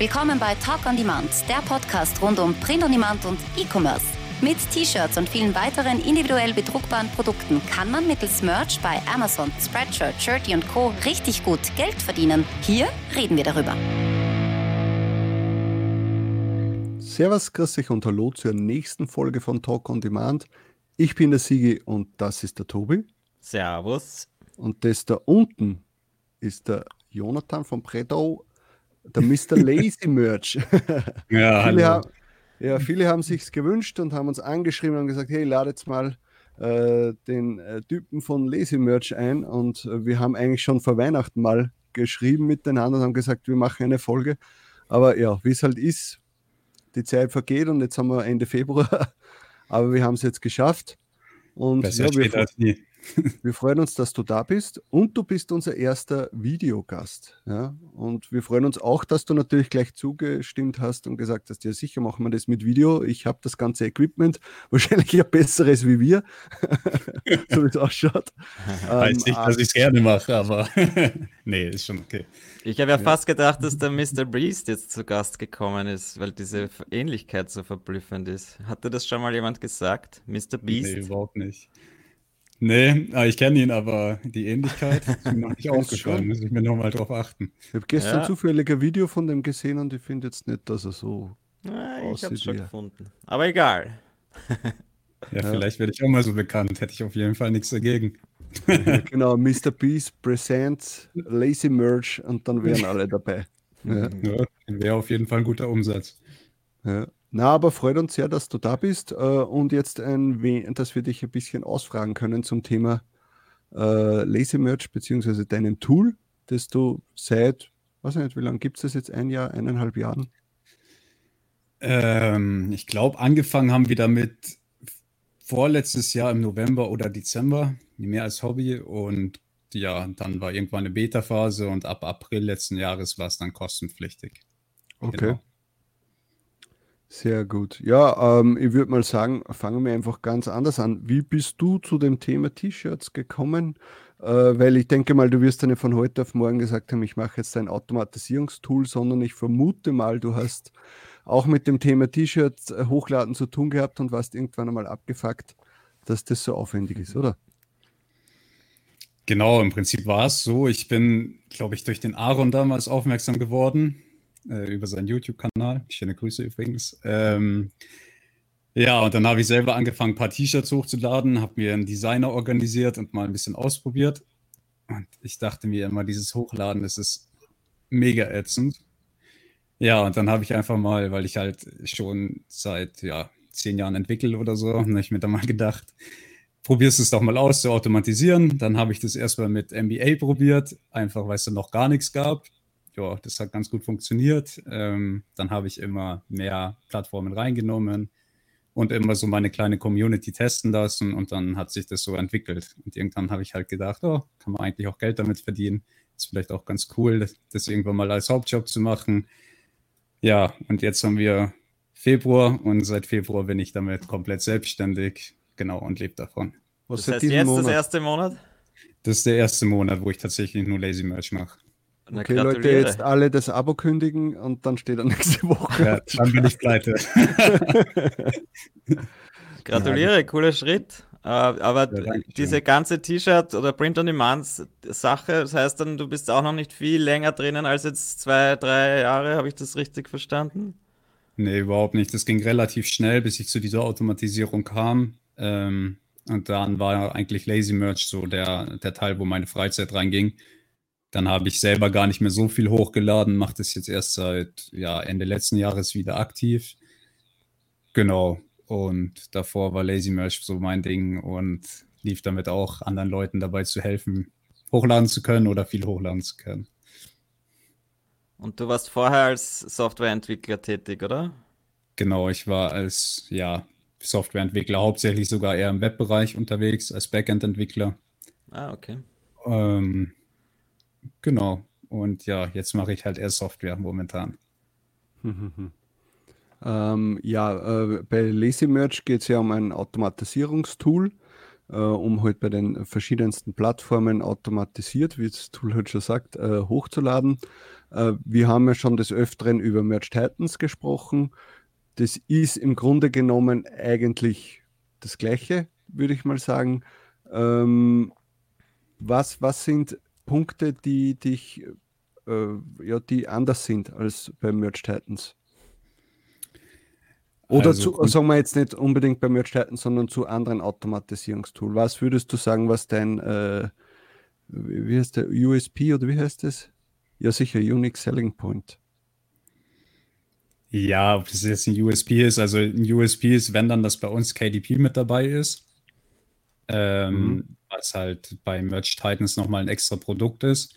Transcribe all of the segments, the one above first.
Willkommen bei Talk on Demand, der Podcast rund um Print on Demand und E-Commerce. Mit T-Shirts und vielen weiteren individuell bedruckbaren Produkten kann man mittels Merch bei Amazon, Spreadshirt, Shirty und Co. richtig gut Geld verdienen. Hier reden wir darüber. Servus, grüß dich und hallo zur nächsten Folge von Talk on Demand. Ich bin der Sigi und das ist der Tobi. Servus. Und das da unten ist der Jonathan von Predo, der Mr. Lazy Merch. ja, viele, haben, ja, viele haben sich gewünscht und haben uns angeschrieben und gesagt, hey, ladet mal äh, den äh, Typen von Lazy Merch ein. Und äh, wir haben eigentlich schon vor Weihnachten mal geschrieben miteinander und haben gesagt, wir machen eine Folge. Aber ja, wie es halt ist, die Zeit vergeht und jetzt haben wir Ende Februar. Aber wir haben es jetzt geschafft. Und Besser ja, wir, als nie. wir freuen uns, dass du da bist und du bist unser erster Videogast. Ja? Und wir freuen uns auch, dass du natürlich gleich zugestimmt hast und gesagt hast, ja sicher machen wir das mit Video. Ich habe das ganze Equipment, wahrscheinlich ja besseres wie wir, so wie es ausschaut. Heißt nicht, dass ich es gerne mache, aber nee, ist schon okay. Ich habe ja, ja, fast gedacht, dass der Mr. Beast jetzt zu Gast gekommen ist, weil diese Ähnlichkeit so verblüffend ist. Hatte das schon mal jemand gesagt? Mr. Beast? Nee, überhaupt nicht. Nee, ah, ich kenne ihn, aber die Ähnlichkeit ist mir noch nicht aufgefallen. Muss ich mir nochmal drauf achten. Ich habe gestern ja. zufällig ein Video von dem gesehen und ich finde jetzt nicht, dass er so. Ja, ich habe es schon gefunden. Aber egal. ja, vielleicht werde ich auch mal so bekannt. Hätte ich auf jeden Fall nichts dagegen. Ja, genau, Mr. Beast Presents Lazy Merch und dann wären alle dabei. Ja. ja wäre auf jeden Fall ein guter Umsatz. Ja. Na, aber freut uns sehr, dass du da bist äh, und jetzt, ein, dass wir dich ein bisschen ausfragen können zum Thema äh, Lazy Merch beziehungsweise deinem Tool, das du seit, weiß nicht, wie lange gibt es das jetzt? Ein Jahr, eineinhalb Jahren? Ähm, ich glaube, angefangen haben wir damit vorletztes Jahr im November oder Dezember, mehr als Hobby. Und ja, dann war irgendwann eine Beta-Phase und ab April letzten Jahres war es dann kostenpflichtig. Okay. Genau. Sehr gut. Ja, ähm, ich würde mal sagen, fangen wir einfach ganz anders an. Wie bist du zu dem Thema T-Shirts gekommen? Äh, weil ich denke mal, du wirst ja nicht von heute auf morgen gesagt haben, ich mache jetzt ein Automatisierungstool, sondern ich vermute mal, du hast auch mit dem Thema T-Shirts äh, hochladen zu tun gehabt und warst irgendwann einmal abgefuckt, dass das so aufwendig ist, oder? Genau, im Prinzip war es so. Ich bin, glaube ich, durch den Aaron damals aufmerksam geworden äh, über seinen YouTube-Kanal. Schöne Grüße übrigens. Ähm, ja, und dann habe ich selber angefangen, ein paar T-Shirts hochzuladen, habe mir einen Designer organisiert und mal ein bisschen ausprobiert. Und ich dachte mir immer, dieses Hochladen, das ist mega ätzend. Ja, und dann habe ich einfach mal, weil ich halt schon seit ja, zehn Jahren entwickle oder so, habe ich mir dann mal gedacht, probierst es doch mal aus zu automatisieren. Dann habe ich das erstmal mit MBA probiert, einfach weil es dann noch gar nichts gab ja, das hat ganz gut funktioniert. Ähm, dann habe ich immer mehr Plattformen reingenommen und immer so meine kleine Community testen lassen und dann hat sich das so entwickelt. Und irgendwann habe ich halt gedacht, oh, kann man eigentlich auch Geld damit verdienen. Ist vielleicht auch ganz cool, das, irgendwann mal als Hauptjob zu machen. Ja, und jetzt haben wir Februar und seit Februar bin ich damit komplett selbstständig, genau, und lebe davon. Was das heißt jetzt Monat? das erste Monat? Das ist der erste Monat, wo ich tatsächlich nur Lazy Merch mache. Na, okay, Leute, jetzt alle das Abo kündigen und dann steht er nächste Woche. Ja, dann bin ich pleite. gratuliere, cooler Schritt. Äh, aber ja, diese ganze T-Shirt- oder Print-on-Demand-Sache, das heißt dann, du bist auch noch nicht viel länger drinnen als jetzt zwei, drei Jahre, habe ich das richtig verstanden? Nee, überhaupt nicht. Das ging relativ schnell, bis ich zu dieser Automatisierung kam. Ähm, und dann war eigentlich Lazy Merch so der, der Teil, wo meine Freizeit reinging. Dann habe ich selber gar nicht mehr so viel hochgeladen, mache das jetzt erst seit ja, Ende letzten Jahres wieder aktiv. Genau. Und davor war Lazy Merch so mein Ding und lief damit auch anderen Leuten dabei zu helfen, hochladen zu können oder viel hochladen zu können. Und du warst vorher als Softwareentwickler tätig, oder? Genau, ich war als ja, Softwareentwickler hauptsächlich sogar eher im Webbereich unterwegs, als Backend-Entwickler. Ah, okay. Ähm, Genau. Und ja, jetzt mache ich halt eher Software momentan. ähm, ja, äh, bei Lazy Merch geht es ja um ein Automatisierungstool, äh, um halt bei den verschiedensten Plattformen automatisiert, wie das Tool halt schon sagt, äh, hochzuladen. Äh, wir haben ja schon des Öfteren über Merch Titans gesprochen. Das ist im Grunde genommen eigentlich das Gleiche, würde ich mal sagen. Ähm, was, was sind Punkte, die dich, äh, ja, die anders sind als bei Merch Titans? Oder also, zu, sagen wir jetzt nicht unbedingt bei Merch Titans, sondern zu anderen Automatisierungstools. Was würdest du sagen, was dein, äh, wie heißt der, USP oder wie heißt das? Ja, sicher, Unique Selling Point. Ja, ob das jetzt ein USP ist, also ein USP ist, wenn dann das bei uns KDP mit dabei ist. Ähm, mhm. Was halt bei Merch Titans nochmal ein extra Produkt ist.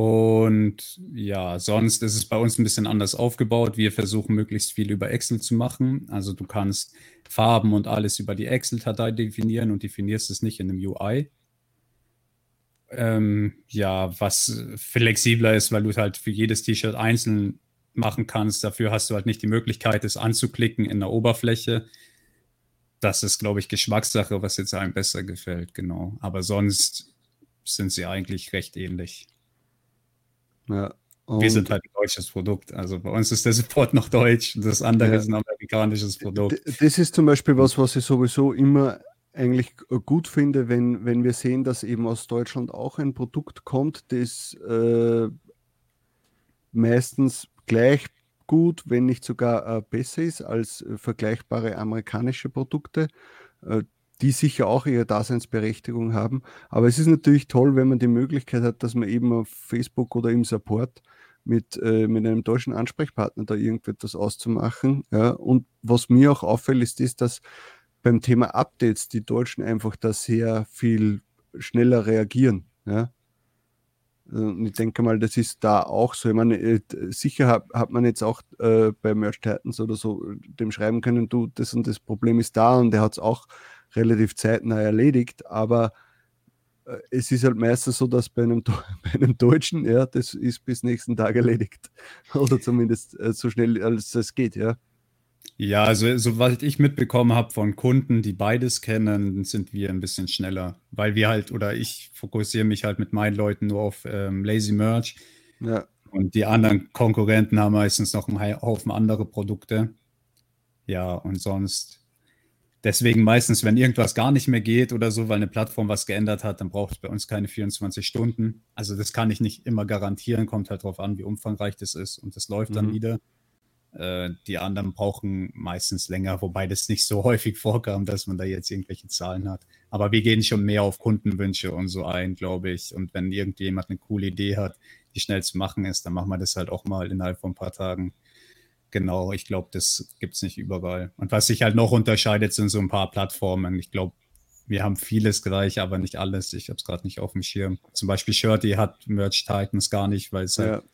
Und ja, sonst ist es bei uns ein bisschen anders aufgebaut. Wir versuchen möglichst viel über Excel zu machen. Also du kannst Farben und alles über die Excel-Datei definieren und definierst es nicht in einem UI. Ähm, ja, was flexibler ist, weil du halt für jedes T-Shirt einzeln machen kannst. Dafür hast du halt nicht die Möglichkeit, es anzuklicken in der Oberfläche. Das ist, glaube ich, Geschmackssache, was jetzt einem besser gefällt, genau. Aber sonst sind sie eigentlich recht ähnlich. Ja, wir sind halt ein deutsches Produkt. Also bei uns ist der Support noch deutsch, das andere ja. ist ein amerikanisches Produkt. Das ist zum Beispiel was, was ich sowieso immer eigentlich gut finde, wenn, wenn wir sehen, dass eben aus Deutschland auch ein Produkt kommt, das äh, meistens gleich gut, wenn nicht sogar äh, besser ist als äh, vergleichbare amerikanische Produkte, äh, die sicher auch ihre Daseinsberechtigung haben. Aber es ist natürlich toll, wenn man die Möglichkeit hat, dass man eben auf Facebook oder im Support mit, mit einem deutschen Ansprechpartner da irgendetwas auszumachen. Ja. Und was mir auch auffällt, ist das, dass beim Thema Updates die Deutschen einfach da sehr viel schneller reagieren. Ja. Ich denke mal, das ist da auch so. Ich meine, äh, sicher hat, hat man jetzt auch äh, bei Merch Titans oder so dem schreiben können, du, das und das Problem ist da und der hat es auch relativ zeitnah erledigt, aber äh, es ist halt meistens so, dass bei einem, bei einem Deutschen, ja, das ist bis nächsten Tag erledigt. Oder zumindest äh, so schnell als es geht, ja. Ja, also soweit ich mitbekommen habe von Kunden, die beides kennen, sind wir ein bisschen schneller, weil wir halt, oder ich fokussiere mich halt mit meinen Leuten nur auf ähm, Lazy Merch. Ja. Und die anderen Konkurrenten haben meistens noch einen Haufen andere Produkte. Ja, und sonst, deswegen meistens, wenn irgendwas gar nicht mehr geht oder so, weil eine Plattform was geändert hat, dann braucht es bei uns keine 24 Stunden. Also das kann ich nicht immer garantieren, kommt halt darauf an, wie umfangreich das ist und das läuft mhm. dann wieder. Äh, die anderen brauchen meistens länger, wobei das nicht so häufig vorkam, dass man da jetzt irgendwelche Zahlen hat. Aber wir gehen schon mehr auf Kundenwünsche und so ein, glaube ich. Und wenn irgendjemand eine coole Idee hat, die schnell zu machen ist, dann machen wir das halt auch mal innerhalb von ein paar Tagen. Genau, ich glaube, das gibt es nicht überall. Und was sich halt noch unterscheidet, sind so ein paar Plattformen. Ich glaube, wir haben vieles gleich, aber nicht alles. Ich habe es gerade nicht auf dem Schirm. Zum Beispiel Shirty hat Merch Titans gar nicht, weil es ja. halt,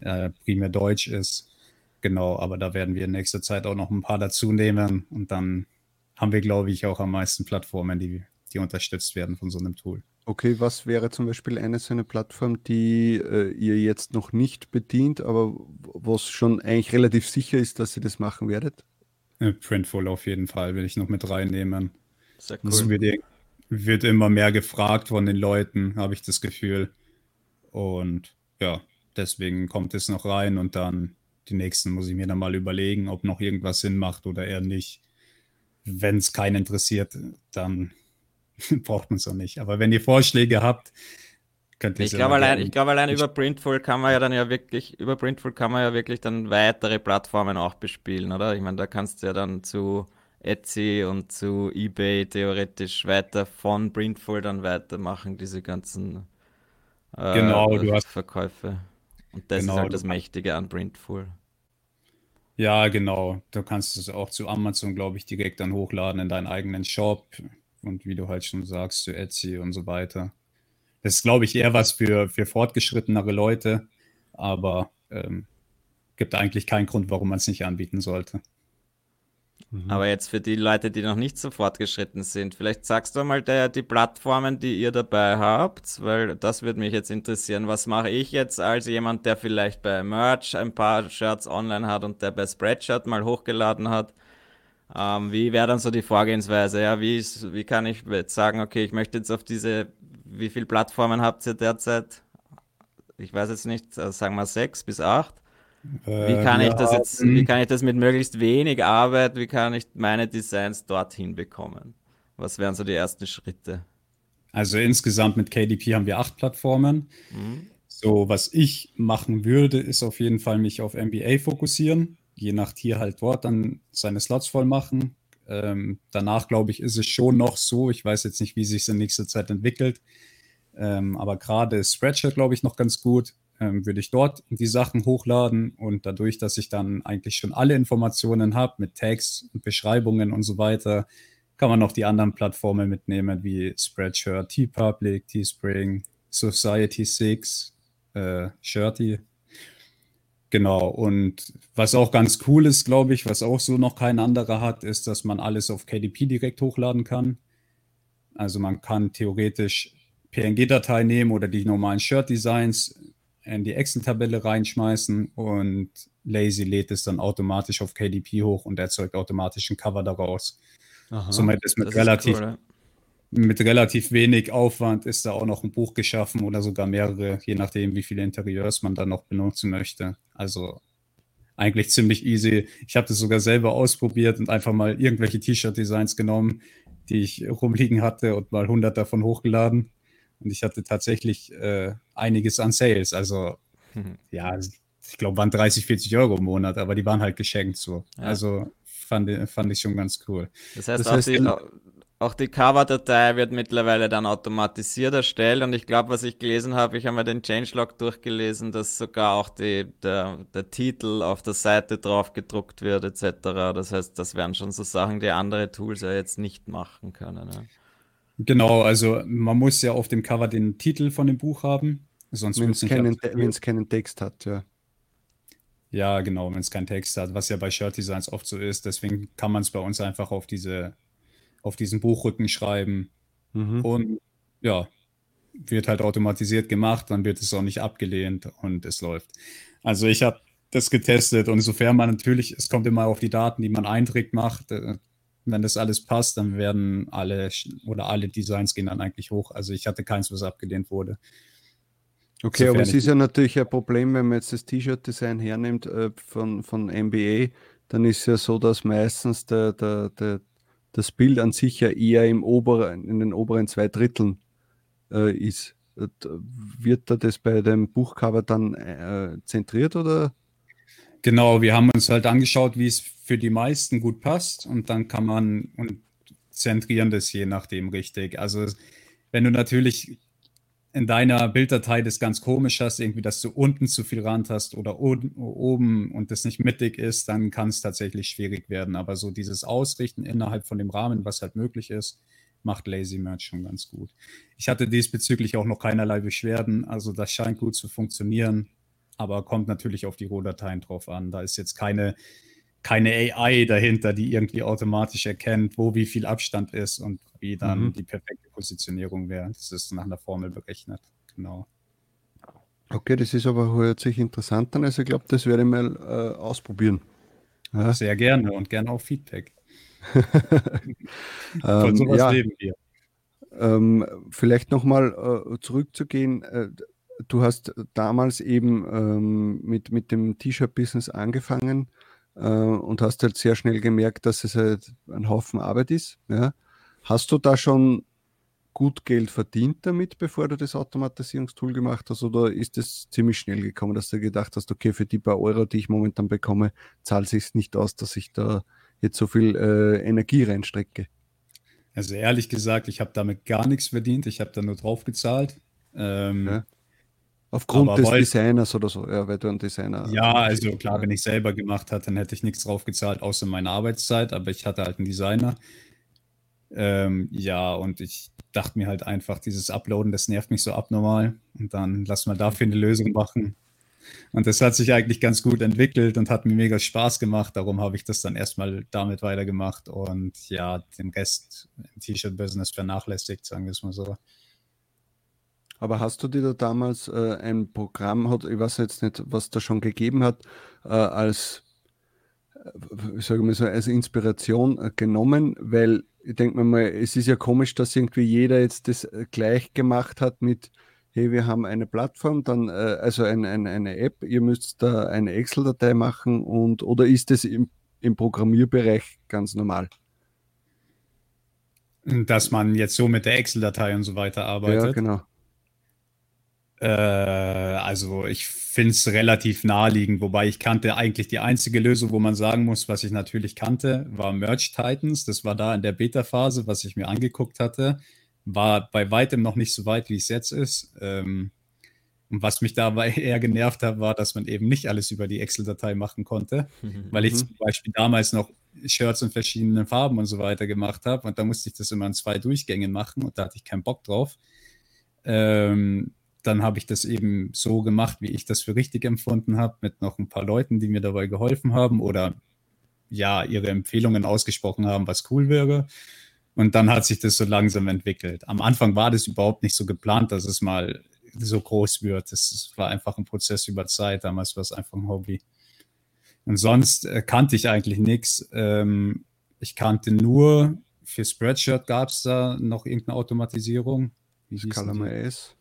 äh, primär deutsch ist. Genau, aber da werden wir in nächster Zeit auch noch ein paar dazu nehmen und dann haben wir, glaube ich, auch am meisten Plattformen, die, die unterstützt werden von so einem Tool. Okay, was wäre zum Beispiel eine so eine Plattform, die äh, ihr jetzt noch nicht bedient, aber was schon eigentlich relativ sicher ist, dass ihr das machen werdet? Printful auf jeden Fall will ich noch mit reinnehmen. Sehr cool. Das wird, wird immer mehr gefragt von den Leuten, habe ich das Gefühl. Und ja, deswegen kommt es noch rein und dann die nächsten muss ich mir dann mal überlegen, ob noch irgendwas Sinn macht oder eher nicht. Wenn es keinen interessiert, dann braucht man es auch nicht. Aber wenn ihr Vorschläge habt, könnt ihr Ich glaube allein, ich glaube allein über Printful kann man ja dann ja wirklich, über Printful kann man ja wirklich dann weitere Plattformen auch bespielen, oder? Ich meine, da kannst du ja dann zu Etsy und zu eBay theoretisch weiter von Printful dann weitermachen, diese ganzen äh, genau, du hast Verkäufe. Und das genau, ist halt das Mächtige an Printful. Ja, genau. Du kannst es auch zu Amazon, glaube ich, direkt dann hochladen in deinen eigenen Shop und wie du halt schon sagst, zu Etsy und so weiter. Das ist, glaube ich, eher was für, für fortgeschrittenere Leute, aber ähm, gibt eigentlich keinen Grund, warum man es nicht anbieten sollte. Mhm. Aber jetzt für die Leute, die noch nicht so fortgeschritten sind, vielleicht sagst du mal der, die Plattformen, die ihr dabei habt, weil das würde mich jetzt interessieren. Was mache ich jetzt als jemand, der vielleicht bei Merch ein paar Shirts online hat und der bei Spreadshirt mal hochgeladen hat? Ähm, wie wäre dann so die Vorgehensweise? Ja, wie, wie kann ich jetzt sagen, okay, ich möchte jetzt auf diese, wie viele Plattformen habt ihr derzeit? ich weiß jetzt nicht, äh, sagen wir sechs bis acht. Wie äh, kann ich das jetzt, wie kann ich das mit möglichst wenig Arbeit, wie kann ich meine Designs dorthin bekommen? Was wären so die ersten Schritte? Also insgesamt mit KDP haben wir acht Plattformen. Mhm. So, was ich machen würde, ist auf jeden Fall mich auf MBA fokussieren. Je nach Tier halt dort dann seine Slots voll machen. Ähm, danach, glaube ich, ist es schon noch so. Ich weiß jetzt nicht, wie sich es in nächster Zeit entwickelt. Ähm, aber gerade Spreadshirt, glaube ich, noch ganz gut. Ähm, würde ich dort die Sachen hochladen und dadurch, dass ich dann eigentlich schon alle Informationen habe mit Tags und Beschreibungen und so weiter, kann man noch die anderen Plattformen mitnehmen wie Spreadshirt, TeePublic, Teespring, Society6, äh, Shirty. Genau, und was auch ganz cool ist, glaube ich, was auch so noch kein anderer hat, ist, dass man alles auf KDP direkt hochladen kann. Also man kann theoretisch PNG-Datei nehmen oder die normalen Shirt-Designs in die Excel-Tabelle reinschmeißen und Lazy lädt es dann automatisch auf KDP hoch und erzeugt automatisch ein Cover daraus. Aha, Somit ist mit relativ ist cool, mit relativ wenig Aufwand ist da auch noch ein Buch geschaffen oder sogar mehrere, je nachdem, wie viele Interieurs man dann noch benutzen möchte. Also eigentlich ziemlich easy. Ich habe das sogar selber ausprobiert und einfach mal irgendwelche T-Shirt-Designs genommen, die ich rumliegen hatte und mal 100 davon hochgeladen. Und ich hatte tatsächlich äh, einiges an Sales. Also mhm. ja, ich glaube, waren 30, 40 Euro im Monat, aber die waren halt geschenkt so. Ja. Also fand, fand ich schon ganz cool. Das heißt, das heißt die, auch die Cover-Datei wird mittlerweile dann automatisiert erstellt und ich glaube, was ich gelesen habe, ich habe mir den Changelog durchgelesen, dass sogar auch die, der, der Titel auf der Seite drauf gedruckt wird etc. Das heißt, das wären schon so Sachen, die andere Tools ja jetzt nicht machen können. Ja. Genau, also man muss ja auf dem Cover den Titel von dem Buch haben, sonst wenn es keinen, keinen Text hat, ja. Ja, genau, wenn es keinen Text hat, was ja bei Shirt Designs oft so ist. Deswegen kann man es bei uns einfach auf diese auf diesen Buchrücken schreiben. Mhm. Und ja, wird halt automatisiert gemacht, dann wird es auch nicht abgelehnt und es läuft. Also ich habe das getestet und insofern man natürlich, es kommt immer auf die Daten, die man einträgt, macht. Äh, wenn das alles passt, dann werden alle oder alle Designs gehen dann eigentlich hoch. Also ich hatte keins, was abgelehnt wurde. Okay, Sofern aber es ist ja natürlich ein Problem, wenn man jetzt das T-Shirt-Design hernimmt äh, von, von MBA, dann ist es ja so, dass meistens der, der, der, das Bild an sich ja eher im oberen, in den oberen zwei Dritteln äh, ist. Wird da das bei dem Buchcover dann äh, zentriert oder? Genau, wir haben uns halt angeschaut, wie es für die meisten gut passt und dann kann man und zentrieren das je nachdem richtig. Also wenn du natürlich in deiner Bilddatei das ganz komisch hast, irgendwie, dass du unten zu viel Rand hast oder oben und das nicht mittig ist, dann kann es tatsächlich schwierig werden. Aber so dieses Ausrichten innerhalb von dem Rahmen, was halt möglich ist, macht Lazy Merch schon ganz gut. Ich hatte diesbezüglich auch noch keinerlei Beschwerden, also das scheint gut zu funktionieren, aber kommt natürlich auf die Rohdateien drauf an. Da ist jetzt keine keine AI dahinter, die irgendwie automatisch erkennt, wo wie viel Abstand ist und wie dann mhm. die perfekte Positionierung wäre. Das ist nach einer Formel berechnet. Genau. Okay, das ist aber hört sich interessant an. Also ich glaube, das werde ich mal äh, ausprobieren. Ja. Sehr gerne und gerne auch Feedback. Von sowas ja, leben wir. Ähm, vielleicht nochmal äh, zurückzugehen. Äh, du hast damals eben ähm, mit, mit dem T-Shirt-Business angefangen und hast halt sehr schnell gemerkt, dass es halt ein Haufen Arbeit ist. Ja. Hast du da schon gut Geld verdient damit, bevor du das Automatisierungstool gemacht hast, oder ist es ziemlich schnell gekommen, dass du gedacht hast, okay, für die paar Euro, die ich momentan bekomme, zahlt es sich nicht aus, dass ich da jetzt so viel äh, Energie reinstrecke? Also ehrlich gesagt, ich habe damit gar nichts verdient, ich habe da nur drauf gezahlt. Ähm, ja. Aufgrund aber des weil, Designers oder so, ja, weil du ein Designer. Ja, also klar, wenn ich selber gemacht hatte, dann hätte ich nichts drauf gezahlt, außer meine Arbeitszeit, aber ich hatte halt einen Designer. Ähm, ja, und ich dachte mir halt einfach, dieses Uploaden, das nervt mich so abnormal. Und dann lass mal dafür eine Lösung machen. Und das hat sich eigentlich ganz gut entwickelt und hat mir mega Spaß gemacht. Darum habe ich das dann erstmal damit weitergemacht und ja, den Rest im T-Shirt-Business vernachlässigt, sagen wir es mal so. Aber hast du dir da damals äh, ein Programm, hat, ich weiß jetzt nicht, was da schon gegeben hat, äh, als, äh, sage mal so, als Inspiration äh, genommen? Weil ich denke mir mal, es ist ja komisch, dass irgendwie jeder jetzt das äh, gleich gemacht hat mit hey, wir haben eine Plattform, dann, äh, also ein, ein, eine App, ihr müsst da eine Excel-Datei machen und oder ist es im, im Programmierbereich ganz normal? Dass man jetzt so mit der Excel-Datei und so weiter arbeitet. Ja, genau. Äh, also ich finde es relativ naheliegend, wobei ich kannte eigentlich die einzige Lösung, wo man sagen muss, was ich natürlich kannte, war Merge Titans. Das war da in der Beta-Phase, was ich mir angeguckt hatte. War bei weitem noch nicht so weit, wie es jetzt ist. Ähm, und was mich dabei eher genervt hat, war, dass man eben nicht alles über die Excel-Datei machen konnte, mhm. weil ich zum Beispiel damals noch Shirts in verschiedenen Farben und so weiter gemacht habe und da musste ich das immer in zwei Durchgängen machen und da hatte ich keinen Bock drauf. Ähm, dann habe ich das eben so gemacht, wie ich das für richtig empfunden habe, mit noch ein paar Leuten, die mir dabei geholfen haben oder ja, ihre Empfehlungen ausgesprochen haben, was cool wäre. Und dann hat sich das so langsam entwickelt. Am Anfang war das überhaupt nicht so geplant, dass es mal so groß wird. Es war einfach ein Prozess über Zeit. Damals war es einfach ein Hobby. Und sonst äh, kannte ich eigentlich nichts. Ähm, ich kannte nur, für Spreadshirt gab es da noch irgendeine Automatisierung. Wie hieß S.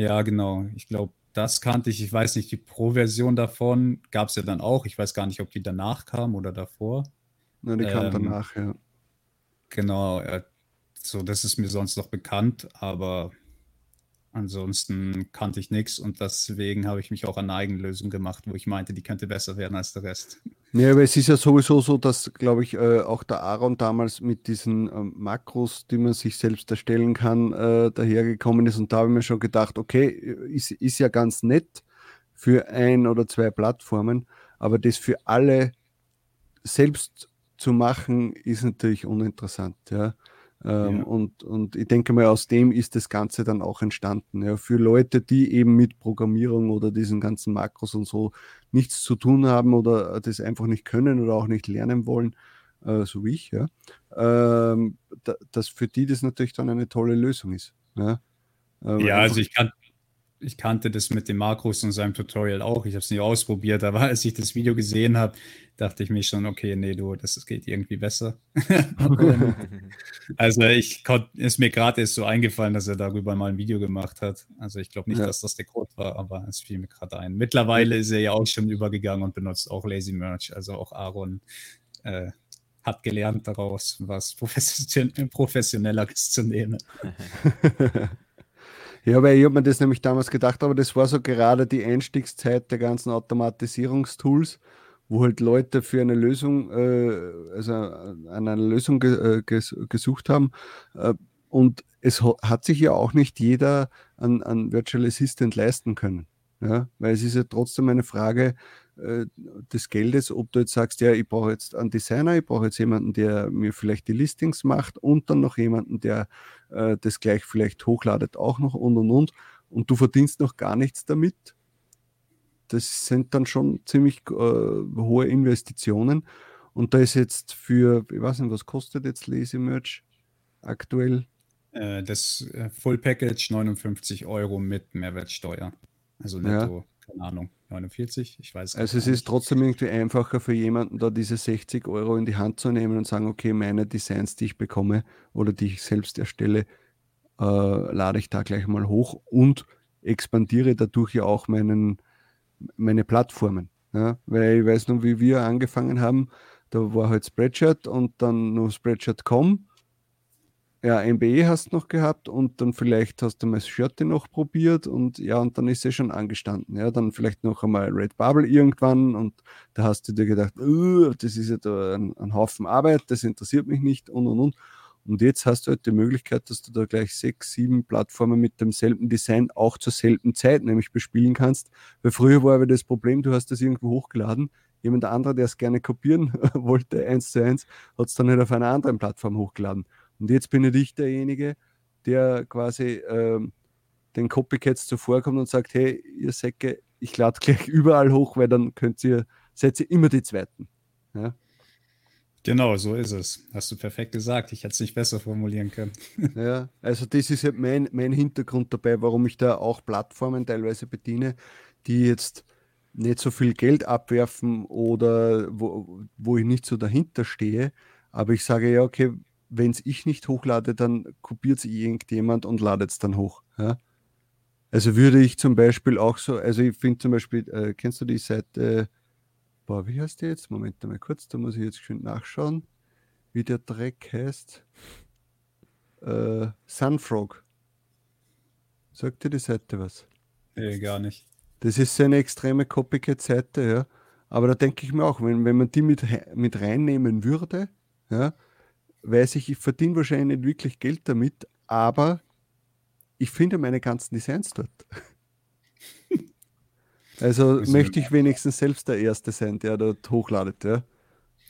Ja, genau. Ich glaube, das kannte ich. Ich weiß nicht, die Pro-Version davon gab es ja dann auch. Ich weiß gar nicht, ob die danach kam oder davor. Nein, die kam ähm, danach, ja. Genau. Ja, so, das ist mir sonst noch bekannt, aber Ansonsten kannte ich nichts und deswegen habe ich mich auch an eine Eigenlösung gemacht, wo ich meinte, die könnte besser werden als der Rest. Ja, aber es ist ja sowieso so, dass, glaube ich, äh, auch der Aaron damals mit diesen äh, Makros, die man sich selbst erstellen kann, äh, dahergekommen ist. Und da habe ich mir schon gedacht, okay, ist, ist ja ganz nett für ein oder zwei Plattformen, aber das für alle selbst zu machen, ist natürlich uninteressant. Ja. Ähm, ja. und, und ich denke mal, aus dem ist das Ganze dann auch entstanden. Ja. Für Leute, die eben mit Programmierung oder diesen ganzen Makros und so nichts zu tun haben oder das einfach nicht können oder auch nicht lernen wollen, äh, so wie ich, ja, ähm, da, dass für die das natürlich dann eine tolle Lösung ist. Ja, ähm, ja also ich kann, ich kannte das mit den Makros in seinem Tutorial auch. Ich habe es nie ausprobiert, aber als ich das Video gesehen habe, dachte ich mir schon, okay, nee, du, das geht irgendwie besser. also ich ist mir gerade erst so eingefallen, dass er darüber mal ein Video gemacht hat. Also ich glaube nicht, ja. dass das der Code war, aber es fiel mir gerade ein. Mittlerweile ist er ja auch schon übergegangen und benutzt auch Lazy Merch. Also auch Aaron äh, hat gelernt daraus, was professionelleres zu nehmen. Ja, weil ich habe mir das nämlich damals gedacht, aber das war so gerade die Einstiegszeit der ganzen Automatisierungstools, wo halt Leute für eine Lösung, äh, also an einer Lösung ge äh, ges gesucht haben. Äh, und es hat sich ja auch nicht jeder an, an Virtual Assistant leisten können. Ja, weil es ist ja trotzdem eine Frage, äh, des Geldes, ob du jetzt sagst, ja, ich brauche jetzt einen Designer, ich brauche jetzt jemanden, der mir vielleicht die Listings macht und dann noch jemanden, der äh, das gleich vielleicht hochladet auch noch und und und und du verdienst noch gar nichts damit. Das sind dann schon ziemlich äh, hohe Investitionen und da ist jetzt für, ich weiß nicht, was kostet jetzt Lazy Merch aktuell? Äh, das äh, Full Package 59 Euro mit Mehrwertsteuer. Also netto, ja. Keine Ahnung. 49, ich weiß Also es ist trotzdem irgendwie einfacher für jemanden, da diese 60 Euro in die Hand zu nehmen und sagen, okay, meine Designs, die ich bekomme oder die ich selbst erstelle, äh, lade ich da gleich mal hoch und expandiere dadurch ja auch meinen, meine Plattformen. Ja? Weil ich weiß noch, wie wir angefangen haben, da war halt Spreadshirt und dann nur Spreadshirt.com ja, MBE hast du noch gehabt und dann vielleicht hast du mal Shirty noch probiert und ja, und dann ist sie schon angestanden. Ja, dann vielleicht noch einmal Red Bubble irgendwann und da hast du dir gedacht, das ist ja da ein, ein, Haufen Arbeit, das interessiert mich nicht und und und. Und jetzt hast du halt die Möglichkeit, dass du da gleich sechs, sieben Plattformen mit demselben Design auch zur selben Zeit nämlich bespielen kannst. Weil früher war aber das Problem, du hast das irgendwo hochgeladen, jemand anderer, der es gerne kopieren wollte, eins zu eins, hat es dann halt auf einer anderen Plattform hochgeladen. Und jetzt bin ich derjenige, der quasi ähm, den Copycats zuvorkommt und sagt, hey, ihr Säcke, ich lade gleich überall hoch, weil dann könnt ihr, seid ihr immer die Zweiten. Ja? Genau, so ist es. Hast du perfekt gesagt. Ich hätte es nicht besser formulieren können. ja, also das ist halt mein, mein Hintergrund dabei, warum ich da auch Plattformen teilweise bediene, die jetzt nicht so viel Geld abwerfen oder wo, wo ich nicht so dahinter stehe. Aber ich sage ja, okay, wenn es ich nicht hochlade, dann kopiert es irgendjemand und ladet es dann hoch. Ja? Also würde ich zum Beispiel auch so, also ich finde zum Beispiel, äh, kennst du die Seite, boah, wie heißt die jetzt? Moment mal kurz, da muss ich jetzt schön nachschauen, wie der Dreck heißt. Äh, Sunfrog. Sagt dir die Seite was? Nee, gar nicht. Das ist so eine extreme Copycat-Seite, ja. Aber da denke ich mir auch, wenn, wenn man die mit, mit reinnehmen würde, ja, weiß ich, ich verdiene wahrscheinlich nicht wirklich Geld damit, aber ich finde meine ganzen Designs dort. also möchte ich wenigstens selbst der Erste sein, der dort hochladet, ja.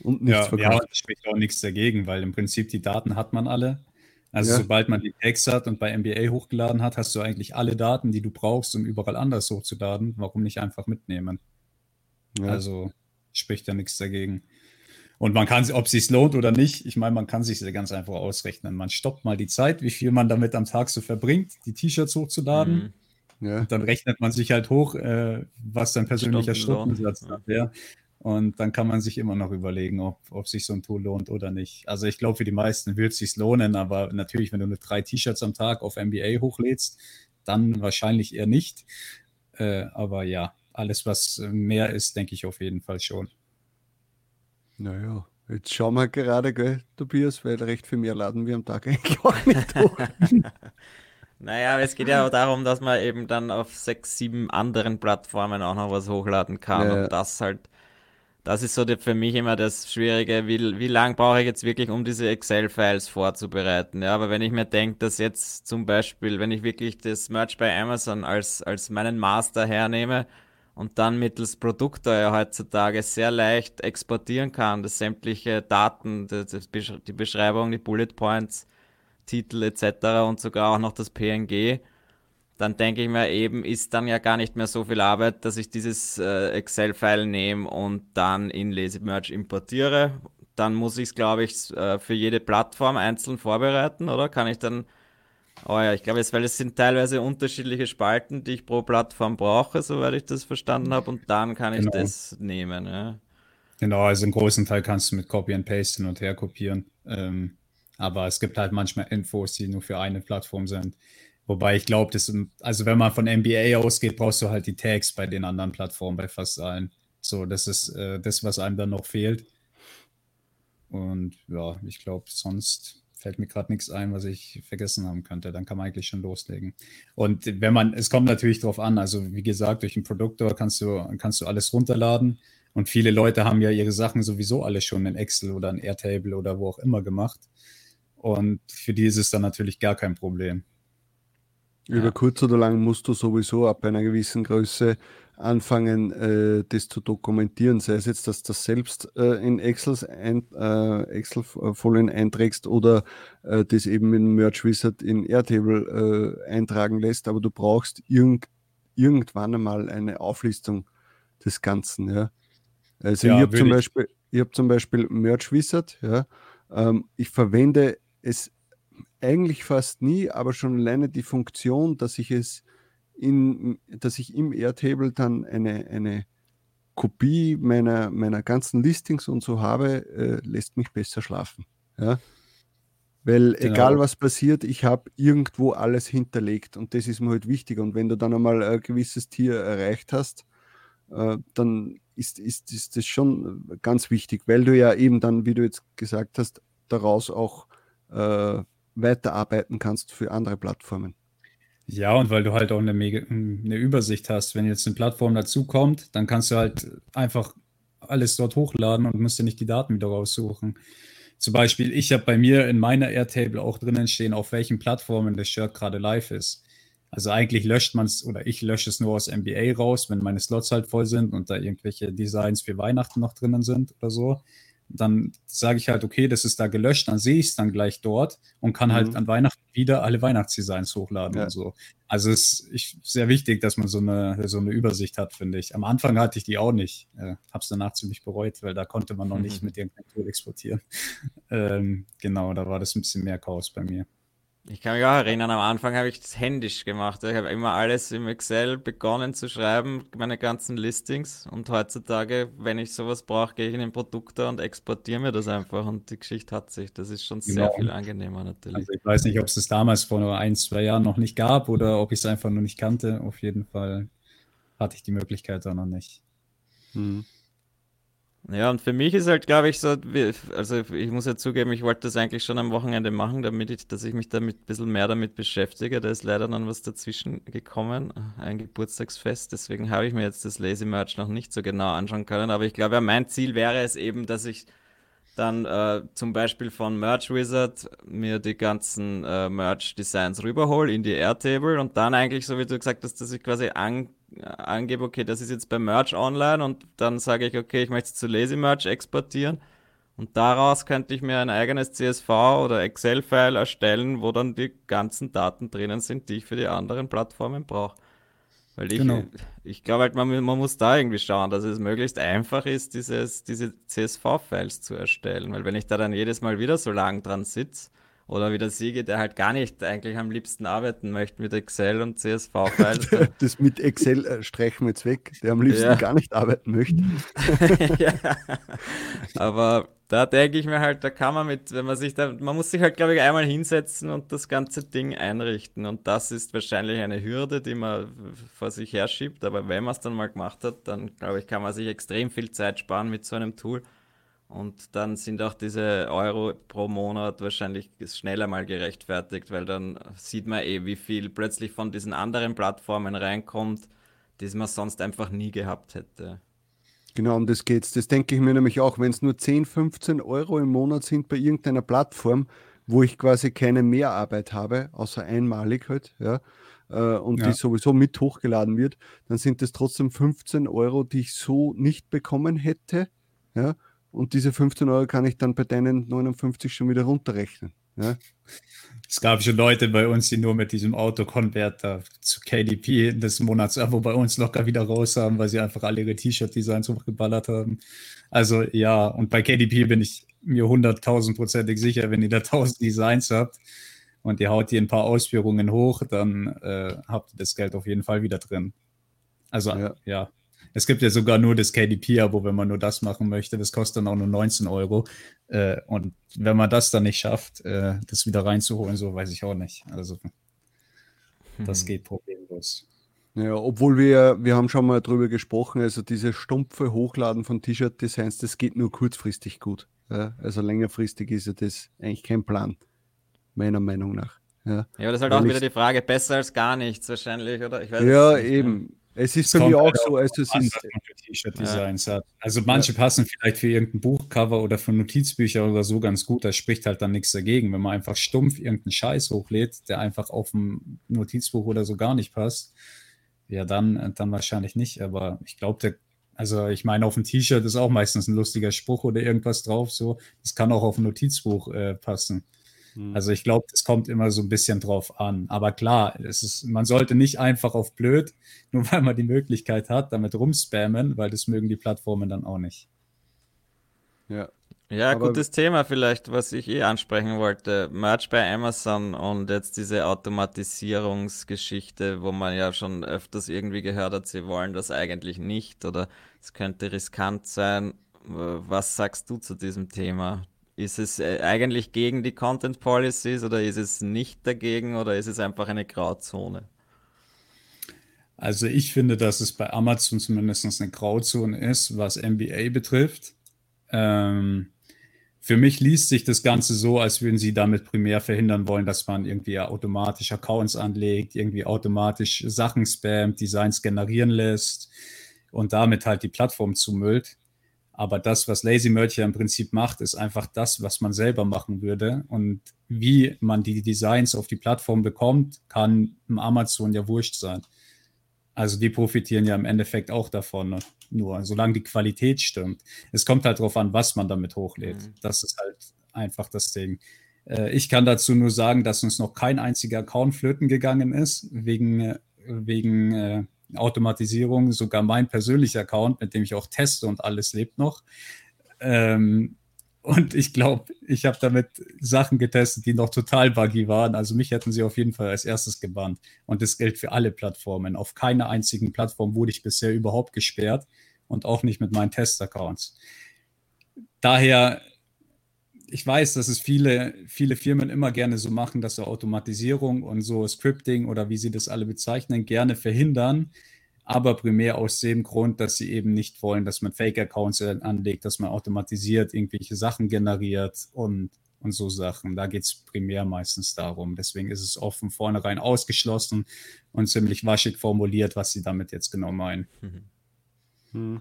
Und nichts ja, verkauft. Ja, spricht auch nichts dagegen, weil im Prinzip die Daten hat man alle. Also ja. sobald man die Tags hat und bei NBA hochgeladen hat, hast du eigentlich alle Daten, die du brauchst, um überall anders hochzuladen. Warum nicht einfach mitnehmen? Ja. Also spricht ja nichts dagegen. Und man kann, ob es sich lohnt oder nicht, ich meine, man kann sich ganz einfach ausrechnen. Man stoppt mal die Zeit, wie viel man damit am Tag so verbringt, die T-Shirts hochzuladen. Mhm. Ja. Dann rechnet man sich halt hoch, äh, was dein persönlicher Stundensatz ja. wäre. Und dann kann man sich immer noch überlegen, ob, ob sich so ein Tool lohnt oder nicht. Also ich glaube, für die meisten wird es sich lohnen, aber natürlich, wenn du nur drei T-Shirts am Tag auf NBA hochlädst, dann wahrscheinlich eher nicht. Äh, aber ja, alles, was mehr ist, denke ich auf jeden Fall schon. Naja, jetzt schauen wir gerade, gell, Tobias, weil recht viel mehr laden wir am Tag eigentlich auch nicht hoch. Naja, es geht ja auch darum, dass man eben dann auf sechs, sieben anderen Plattformen auch noch was hochladen kann. Ja. Und das halt das ist so die, für mich immer das Schwierige, wie, wie lange brauche ich jetzt wirklich, um diese Excel-Files vorzubereiten. Ja, aber wenn ich mir denke, dass jetzt zum Beispiel, wenn ich wirklich das Merch bei Amazon als, als meinen Master hernehme und dann mittels Produktsteuer heutzutage sehr leicht exportieren kann, dass sämtliche Daten, die Beschreibung, die Bullet Points, Titel etc. und sogar auch noch das PNG, dann denke ich mir eben, ist dann ja gar nicht mehr so viel Arbeit, dass ich dieses äh, Excel-File nehme und dann in LazyMerge importiere. Dann muss ich es, glaube ich, äh, für jede Plattform einzeln vorbereiten, oder? Kann ich dann, oh ja, ich glaube, weil es sind teilweise unterschiedliche Spalten, die ich pro Plattform brauche, soweit ich das verstanden habe, und dann kann ich genau. das nehmen. Ja. Genau, also einen großen Teil kannst du mit Copy and Paste hin und her kopieren. Ähm, aber es gibt halt manchmal Infos, die nur für eine Plattform sind. Wobei ich glaube, also wenn man von NBA ausgeht, brauchst du halt die Tags bei den anderen Plattformen, bei fast allen. So, das ist äh, das, was einem dann noch fehlt. Und ja, ich glaube, sonst fällt mir gerade nichts ein, was ich vergessen haben könnte. Dann kann man eigentlich schon loslegen. Und wenn man, es kommt natürlich darauf an, also wie gesagt, durch den Produktor kannst du, kannst du alles runterladen. Und viele Leute haben ja ihre Sachen sowieso alle schon in Excel oder in Airtable oder wo auch immer gemacht. Und für die ist es dann natürlich gar kein Problem. Über ja. kurz oder lang musst du sowieso ab einer gewissen Größe anfangen, äh, das zu dokumentieren. Sei es jetzt, dass du das selbst äh, in Excels ein, äh, Excel-Folien einträgst oder äh, das eben in Merge Wizard in Airtable äh, eintragen lässt, aber du brauchst irgend, irgendwann einmal eine Auflistung des Ganzen. Ja. Also ja, ich habe zum, Beispiel, hab zum Beispiel Merge Wizard, ja, ähm, ich verwende es eigentlich fast nie, aber schon alleine die Funktion, dass ich es in, dass ich im Airtable dann eine, eine Kopie meiner, meiner ganzen Listings und so habe, äh, lässt mich besser schlafen. Ja? Weil genau. egal was passiert, ich habe irgendwo alles hinterlegt und das ist mir halt wichtig. Und wenn du dann einmal ein gewisses Tier erreicht hast, äh, dann ist, ist, ist das schon ganz wichtig, weil du ja eben dann, wie du jetzt gesagt hast, daraus auch äh, weiterarbeiten kannst für andere Plattformen. Ja, und weil du halt auch eine, eine Übersicht hast. Wenn jetzt eine Plattform dazukommt, dann kannst du halt einfach alles dort hochladen und musst dir nicht die Daten wieder raussuchen. Zum Beispiel, ich habe bei mir in meiner Airtable auch drinnen stehen, auf welchen Plattformen das Shirt gerade live ist. Also eigentlich löscht man es oder ich lösche es nur aus NBA raus, wenn meine Slots halt voll sind und da irgendwelche Designs für Weihnachten noch drinnen sind oder so dann sage ich halt, okay, das ist da gelöscht, dann sehe ich es dann gleich dort und kann halt mhm. halt an Weihnachten wieder alle Weihnachtsdesigns hochladen ja. und so. Also es ist sehr wichtig, dass man so eine, so eine Übersicht hat, finde ich. Am Anfang hatte ich die auch nicht. Äh, Habe es danach ziemlich bereut, weil da konnte man noch mhm. nicht mit irgendeinem Tool exportieren. ähm, genau, da war das ein bisschen mehr Chaos bei mir. Ich kann mich auch erinnern, am Anfang habe ich das händisch gemacht. Ich habe immer alles im Excel begonnen zu schreiben, meine ganzen Listings. Und heutzutage, wenn ich sowas brauche, gehe ich in den Produktor und exportiere mir das einfach. Und die Geschichte hat sich. Das ist schon genau. sehr viel angenehmer natürlich. Also ich weiß nicht, ob es das damals vor nur ein, zwei Jahren noch nicht gab oder ob ich es einfach nur nicht kannte. Auf jeden Fall hatte ich die Möglichkeit da noch nicht. Hm. Ja, und für mich ist halt, glaube ich, so, also ich muss ja zugeben, ich wollte das eigentlich schon am Wochenende machen, damit ich, dass ich mich damit ein bisschen mehr damit beschäftige. Da ist leider dann was dazwischen gekommen, ein Geburtstagsfest. Deswegen habe ich mir jetzt das Lazy Merch noch nicht so genau anschauen können. Aber ich glaube, ja, mein Ziel wäre es eben, dass ich dann äh, zum Beispiel von Merch Wizard mir die ganzen äh, Merch-Designs rüberhole in die Airtable und dann eigentlich, so wie du gesagt hast, dass ich quasi an, angebe, okay, das ist jetzt bei Merch online und dann sage ich, okay, ich möchte es zu Lazy Merch exportieren und daraus könnte ich mir ein eigenes CSV oder Excel-File erstellen, wo dann die ganzen Daten drinnen sind, die ich für die anderen Plattformen brauche. Weil ich, genau. ich glaube halt, man, man muss da irgendwie schauen, dass es möglichst einfach ist, dieses, diese CSV-Files zu erstellen. Weil wenn ich da dann jedes Mal wieder so lang dran sitze, oder wie der Siege, der halt gar nicht eigentlich am liebsten arbeiten möchte mit Excel und CSV-Files. das mit Excel äh, streichen wir jetzt weg, der am liebsten ja. gar nicht arbeiten möchte. ja. Aber da denke ich mir halt, da kann man mit, wenn man sich da, man muss sich halt, glaube ich, einmal hinsetzen und das ganze Ding einrichten. Und das ist wahrscheinlich eine Hürde, die man vor sich herschiebt. Aber wenn man es dann mal gemacht hat, dann glaube ich, kann man sich extrem viel Zeit sparen mit so einem Tool. Und dann sind auch diese Euro pro Monat wahrscheinlich schneller mal gerechtfertigt, weil dann sieht man eh, wie viel plötzlich von diesen anderen Plattformen reinkommt, die man sonst einfach nie gehabt hätte. Genau, um das geht's. Das denke ich mir nämlich auch, wenn es nur 10, 15 Euro im Monat sind bei irgendeiner Plattform, wo ich quasi keine Mehrarbeit habe, außer einmalig halt, ja, äh, und ja. die sowieso mit hochgeladen wird, dann sind das trotzdem 15 Euro, die ich so nicht bekommen hätte, ja, und diese 15 Euro kann ich dann bei deinen 59 schon wieder runterrechnen. Ja? Es gab schon Leute bei uns, die nur mit diesem Autokonverter zu KDP des Monatsabo bei uns locker wieder raus haben, weil sie einfach alle ihre T-Shirt-Designs hochgeballert haben. Also ja, und bei KDP bin ich mir hunderttausendprozentig sicher, wenn ihr da tausend Designs habt und ihr haut die ein paar Ausführungen hoch, dann äh, habt ihr das Geld auf jeden Fall wieder drin. Also ja, ja es gibt ja sogar nur das KDP-Abo, wenn man nur das machen möchte. Das kostet dann auch nur 19 Euro. Äh, und wenn man das dann nicht schafft, äh, das wieder reinzuholen, so weiß ich auch nicht. Also das hm. geht problemlos. Ja, obwohl wir, wir haben schon mal drüber gesprochen, also diese stumpfe Hochladen von T-Shirt-Designs, das geht nur kurzfristig gut. Ja, also längerfristig ist ja das eigentlich kein Plan, meiner Meinung nach. Ja, ja aber das ist halt Weil auch wieder die Frage, besser als gar nichts wahrscheinlich, oder? ja, nicht, eben. Es ist bei mir auch so, als es ist. T-Shirt-Designs ja. hat. Also manche ja. passen vielleicht für irgendein Buchcover oder für Notizbücher oder so ganz gut. Da spricht halt dann nichts dagegen. Wenn man einfach stumpf irgendeinen Scheiß hochlädt, der einfach auf ein Notizbuch oder so gar nicht passt, ja, dann, dann wahrscheinlich nicht. Aber ich glaube, also ich meine, auf dem T-Shirt ist auch meistens ein lustiger Spruch oder irgendwas drauf. So, das kann auch auf ein Notizbuch äh, passen. Hm. Also ich glaube, es kommt immer so ein bisschen drauf an. Aber klar, es ist, man sollte nicht einfach auf blöd, nur weil man die Möglichkeit hat, damit rumspammen, weil das mögen die Plattformen dann auch nicht. Ja. Ja, Aber gutes Thema vielleicht, was ich eh ansprechen wollte. Merch bei Amazon und jetzt diese Automatisierungsgeschichte, wo man ja schon öfters irgendwie gehört hat, sie wollen das eigentlich nicht oder es könnte riskant sein. Was sagst du zu diesem Thema? Ist es äh, eigentlich gegen die Content Policies oder ist es nicht dagegen oder ist es einfach eine Grauzone? Also ich finde, dass es bei Amazon zumindest eine Grauzone ist, was MBA betrifft. Ähm, für mich liest sich das Ganze so, als würden sie damit primär verhindern wollen, dass man irgendwie automatisch Accounts anlegt, irgendwie automatisch Sachen spammt, Designs generieren lässt und damit halt die Plattform zumüllt. Aber das, was Lazy Merch ja im Prinzip macht, ist einfach das, was man selber machen würde. Und wie man die Designs auf die Plattform bekommt, kann im Amazon ja wurscht sein. Also die profitieren ja im Endeffekt auch davon, nur solange die Qualität stimmt. Es kommt halt darauf an, was man damit hochlädt. Mhm. Das ist halt einfach das Ding. Äh, ich kann dazu nur sagen, dass uns noch kein einziger Account flöten gegangen ist, wegen, äh, wegen äh, Automatisierung, sogar mein persönlicher Account, mit dem ich auch teste und alles lebt noch. Ähm, Und ich glaube, ich habe damit Sachen getestet, die noch total buggy waren. Also mich hätten sie auf jeden Fall als erstes gebannt. Und das gilt für alle Plattformen. Auf keiner einzigen Plattform wurde ich bisher überhaupt gesperrt und auch nicht mit meinen Test-Accounts. Daher, ich weiß, dass es viele, viele Firmen immer gerne so machen, dass so Automatisierung und so Scripting oder wie sie das alle bezeichnen, gerne verhindern aber primär aus dem Grund, dass sie eben nicht wollen, dass man Fake-Accounts anlegt, dass man automatisiert irgendwelche Sachen generiert und, und so Sachen. Da geht es primär meistens darum. Deswegen ist es offen vornherein ausgeschlossen und ziemlich waschig formuliert, was sie damit jetzt genau meinen. Mhm. Hm.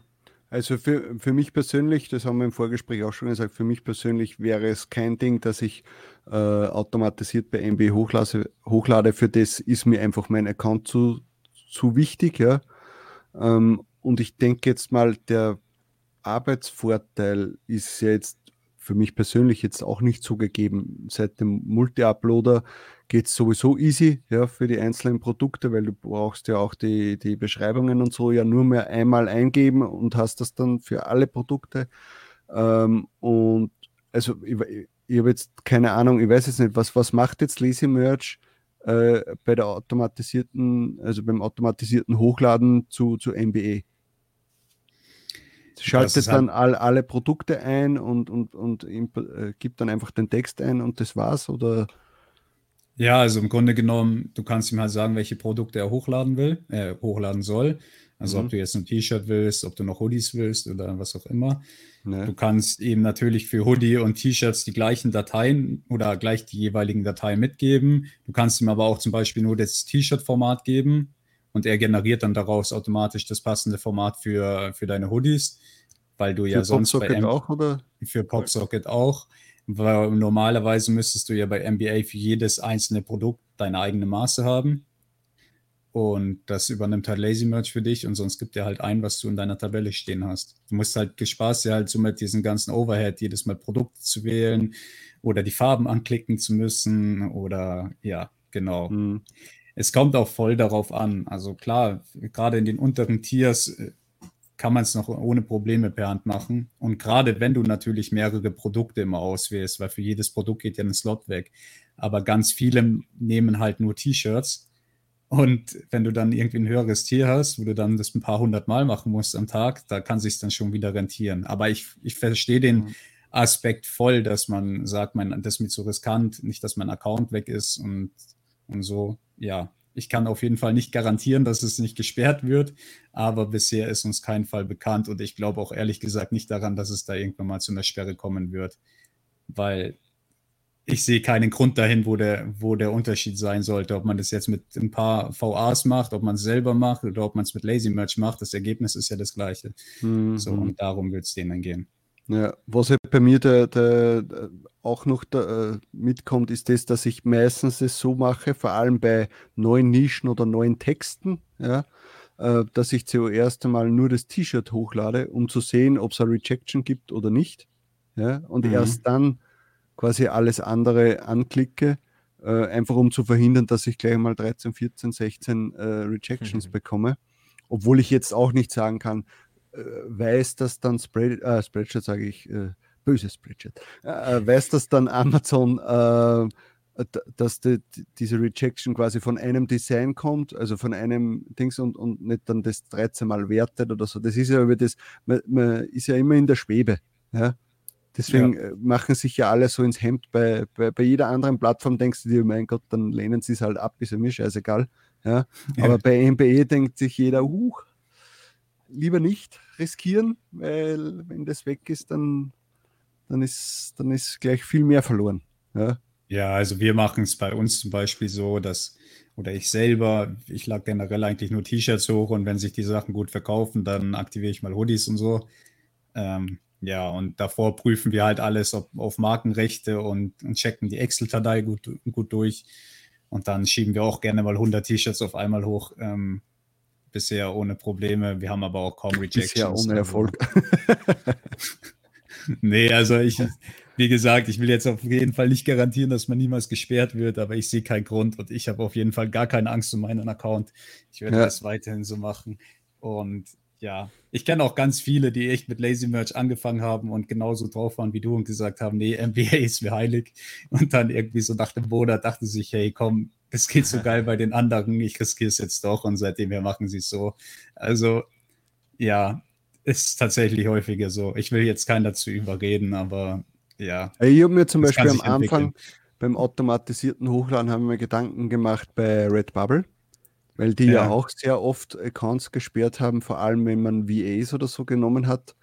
Also für, für mich persönlich, das haben wir im Vorgespräch auch schon gesagt, für mich persönlich wäre es kein Ding, dass ich äh, automatisiert bei MB hochlade, hochlade. Für das ist mir einfach mein Account zu, zu wichtig, ja. Ähm, und ich denke jetzt mal, der Arbeitsvorteil ist ja jetzt für mich persönlich jetzt auch nicht so gegeben. Seit dem Multi-Uploader geht es sowieso easy ja, für die einzelnen Produkte, weil du brauchst ja auch die, die Beschreibungen und so ja nur mehr einmal eingeben und hast das dann für alle Produkte. Ähm, und also ich, ich habe jetzt keine Ahnung, ich weiß jetzt nicht, was, was macht jetzt Lazy Merch äh, bei der automatisierten, also beim automatisierten Hochladen zu, zu MBE. Schaltet dann all, alle Produkte ein und, und, und äh, gibt dann einfach den Text ein und das war's oder? Ja, also im Grunde genommen, du kannst ihm halt sagen, welche Produkte er hochladen will, äh, hochladen soll. Also mhm. ob du jetzt ein T-Shirt willst, ob du noch Hoodies willst oder was auch immer. Ne. Du kannst eben natürlich für Hoodie und T-Shirts die gleichen Dateien oder gleich die jeweiligen Dateien mitgeben. Du kannst ihm aber auch zum Beispiel nur das T-Shirt-Format geben und er generiert dann daraus automatisch das passende Format für, für deine Hoodies, weil du für ja sonst Popsocket bei M auch oder für Popsocket auch, weil normalerweise müsstest du ja bei MBA für jedes einzelne Produkt deine eigene Maße haben. Und das übernimmt halt Lazy Merch für dich und sonst gibt dir halt ein, was du in deiner Tabelle stehen hast. Du musst halt gespaßt ja halt so mit diesen ganzen Overhead jedes Mal Produkte zu wählen oder die Farben anklicken zu müssen oder ja, genau. Mhm. Es kommt auch voll darauf an. Also klar, gerade in den unteren Tiers äh, kann man es noch ohne Probleme per Hand machen. Und gerade wenn du natürlich mehrere Produkte immer auswählst, weil für jedes Produkt geht ja ein Slot weg. Aber ganz viele nehmen halt nur T-Shirts und wenn du dann irgendwie ein höheres Tier hast, wo du dann das ein paar hundert Mal machen musst am Tag, da kann sich dann schon wieder rentieren. Aber ich, ich verstehe den mhm. Aspekt voll, dass man sagt, man, das ist mir zu riskant, nicht, dass mein Account weg ist und, und so. Ja, ich kann auf jeden Fall nicht garantieren, dass es nicht gesperrt wird, aber bisher ist uns kein Fall bekannt und ich glaube auch ehrlich gesagt nicht daran, dass es da irgendwann mal zu einer Sperre kommen wird, weil ich sehe keinen Grund dahin, wo der, wo der Unterschied sein sollte. Ob man das jetzt mit ein paar VAs macht, ob man es selber macht oder ob man es mit Lazy Merch macht. Das Ergebnis ist ja das gleiche. Mhm. So, und darum wird es denen gehen. Ja, was halt bei mir der, der, der auch noch da, äh, mitkommt, ist das, dass ich meistens es so mache, vor allem bei neuen Nischen oder neuen Texten, ja, äh, dass ich zuerst einmal nur das T-Shirt hochlade, um zu sehen, ob es eine Rejection gibt oder nicht. Ja, und mhm. erst dann quasi alles andere anklicke, äh, einfach um zu verhindern, dass ich gleich mal 13, 14, 16 äh, Rejections mhm. bekomme. Obwohl ich jetzt auch nicht sagen kann, weiß das dann Spread, äh, Spreadshirt, sage ich, äh, böses Spreadshirt, äh, äh, weiß das dann Amazon, dass die, diese Rejection quasi von einem Design kommt, also von einem Dings und, und nicht dann das 13 Mal wertet oder so. Das ist ja über das, man, man ist ja immer in der Schwebe. Ja? Deswegen ja. Äh, machen sich ja alle so ins Hemd. Bei, bei, bei, jeder anderen Plattform denkst du dir, mein Gott, dann lehnen sie es halt ab, ist ja mir scheißegal. Ja? ja. Aber bei MBE denkt sich jeder, uh, lieber nicht riskieren, weil wenn das weg ist, dann, dann, ist, dann ist gleich viel mehr verloren. Ja, ja also wir machen es bei uns zum Beispiel so, dass, oder ich selber, ich lag generell eigentlich nur T-Shirts hoch und wenn sich die Sachen gut verkaufen, dann aktiviere ich mal Hoodies und so. Ähm, ja, und davor prüfen wir halt alles ob, auf Markenrechte und, und checken die Excel-Datei gut, gut durch. Und dann schieben wir auch gerne mal 100 T-Shirts auf einmal hoch. Ähm, bisher ohne Probleme. Wir haben aber auch kaum Rejections. Bisher ohne Erfolg. nee, also ich, wie gesagt, ich will jetzt auf jeden Fall nicht garantieren, dass man niemals gesperrt wird, aber ich sehe keinen Grund und ich habe auf jeden Fall gar keine Angst um meinen Account. Ich werde ja. das weiterhin so machen. Und ja, ich kenne auch ganz viele, die echt mit Lazy Merch angefangen haben und genauso drauf waren wie du und gesagt haben, nee, NBA ist mir heilig. Und dann irgendwie so nach dem Monat dachten sie sich, hey, komm, das geht so geil bei den anderen, ich riskiere es jetzt doch und seitdem her machen sie es so. Also, ja, ist tatsächlich häufiger so. Ich will jetzt keinen dazu überreden, aber ja. Ich habe mir zum Beispiel am Anfang beim automatisierten Hochladen haben wir Gedanken gemacht bei Redbubble weil die ja. ja. auch sehr oft Accounts gesperrt haben, vor allem wenn man VAs oder so genommen hat.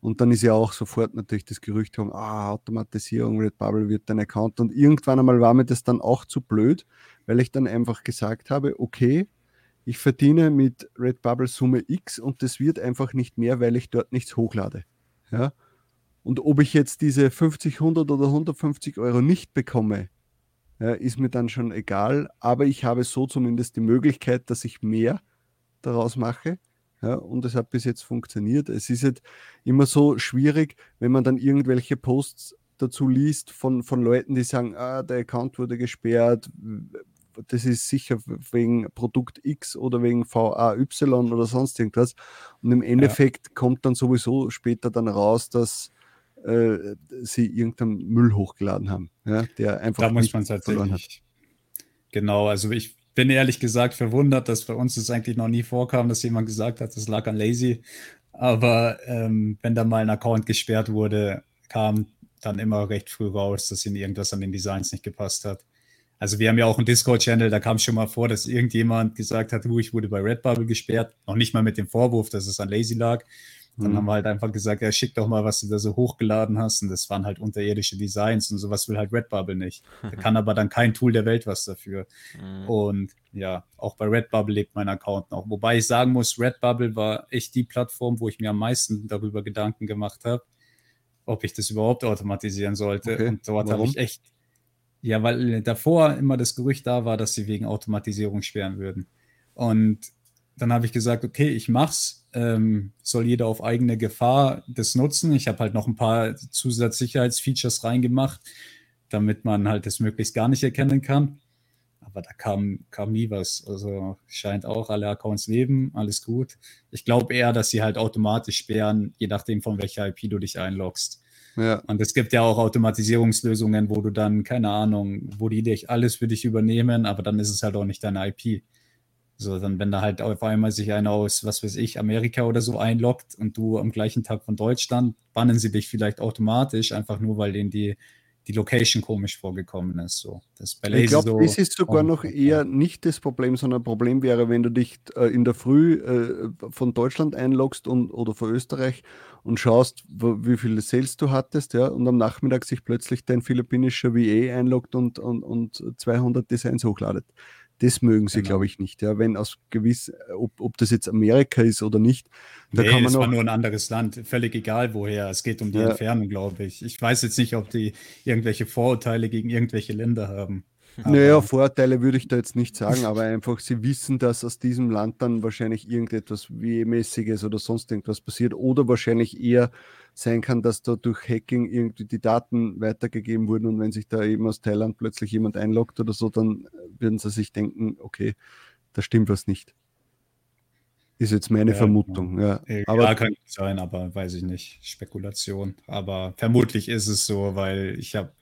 Und dann ist ja auch sofort natürlich das Gerücht um, ah, Automatisierung, Redbubble wird dein Account. Und irgendwann einmal war mir das dann auch zu blöd, weil ich dann einfach gesagt habe, okay, ich verdiene mit Redbubble Summe X und das wird einfach nicht mehr, weil ich dort nichts hochlade. Ja? Und ob ich jetzt diese 50, 100 oder 150 Euro nicht bekomme, ja, ist mir dann schon egal, aber ich habe so zumindest die Möglichkeit, dass ich mehr daraus mache. Ja, und es hat bis jetzt funktioniert. Es ist jetzt immer so schwierig, wenn man dann irgendwelche Posts dazu liest von, von Leuten, die sagen, ah, der Account wurde gesperrt, das ist sicher wegen Produkt X oder wegen VAY oder sonst irgendwas. Und im Endeffekt ja. kommt dann sowieso später dann raus, dass äh, sie irgendeinen Müll hochgeladen haben, ja, der einfach da muss man verloren hat. Genau, also ich bin ehrlich gesagt verwundert, dass bei uns es eigentlich noch nie vorkam, dass jemand gesagt hat, das lag an Lazy. Aber ähm, wenn da mal ein Account gesperrt wurde, kam dann immer recht früh raus, dass ihnen irgendwas an den Designs nicht gepasst hat. Also wir haben ja auch einen Discord-Channel, da kam schon mal vor, dass irgendjemand gesagt hat, ich wurde bei Redbubble gesperrt, noch nicht mal mit dem Vorwurf, dass es an Lazy lag, dann mhm. haben wir halt einfach gesagt, ja, schick doch mal, was du da so hochgeladen hast. Und das waren halt unterirdische Designs und sowas will halt Redbubble nicht. Da kann aber dann kein Tool der Welt was dafür. Mhm. Und ja, auch bei Redbubble lebt mein Account noch. Wobei ich sagen muss, Redbubble war echt die Plattform, wo ich mir am meisten darüber Gedanken gemacht habe, ob ich das überhaupt automatisieren sollte. Okay. Und dort habe ich echt, ja, weil davor immer das Gerücht da war, dass sie wegen Automatisierung sperren würden. Und dann habe ich gesagt, okay, ich mach's ähm, soll jeder auf eigene Gefahr das nutzen. Ich habe halt noch ein paar Zusatzsicherheitsfeatures reingemacht, damit man halt das möglichst gar nicht erkennen kann. Aber da kam, kam nie was. Also scheint auch, alle Accounts leben, alles gut. Ich glaube eher, dass sie halt automatisch sperren, je nachdem, von welcher IP du dich einloggst. Ja. Und es gibt ja auch Automatisierungslösungen, wo du dann, keine Ahnung, wo die dich alles für dich übernehmen, aber dann ist es halt auch nicht deine IP. So, dann, wenn da halt auf einmal sich einer aus, was weiß ich, Amerika oder so einloggt und du am gleichen Tag von Deutschland, bannen sie dich vielleicht automatisch, einfach nur, weil denen die, die Location komisch vorgekommen ist. So, das ich glaube, so das ist sogar noch eher nicht das Problem, sondern ein Problem wäre, wenn du dich äh, in der Früh äh, von Deutschland einloggst und, oder von Österreich und schaust, wie viele Sales du hattest, ja, und am Nachmittag sich plötzlich dein philippinischer VA einloggt und, und, und 200 Designs hochladet. Das mögen sie, genau. glaube ich, nicht. Ja, wenn aus gewiss, ob, ob das jetzt Amerika ist oder nicht. Da nee, kann man es war nur ein anderes Land, völlig egal woher. Es geht um die ja. Entfernung, glaube ich. Ich weiß jetzt nicht, ob die irgendwelche Vorurteile gegen irgendwelche Länder haben. Naja, Vorteile würde ich da jetzt nicht sagen, aber einfach, sie wissen, dass aus diesem Land dann wahrscheinlich irgendetwas mäßiges oder sonst irgendwas passiert oder wahrscheinlich eher sein kann, dass da durch Hacking irgendwie die Daten weitergegeben wurden und wenn sich da eben aus Thailand plötzlich jemand einloggt oder so, dann würden sie sich denken, okay, da stimmt was nicht. Ist jetzt meine ja, Vermutung. Ja, ja. aber kann sein, aber weiß ich nicht. Spekulation. Aber vermutlich ist es so, weil ich habe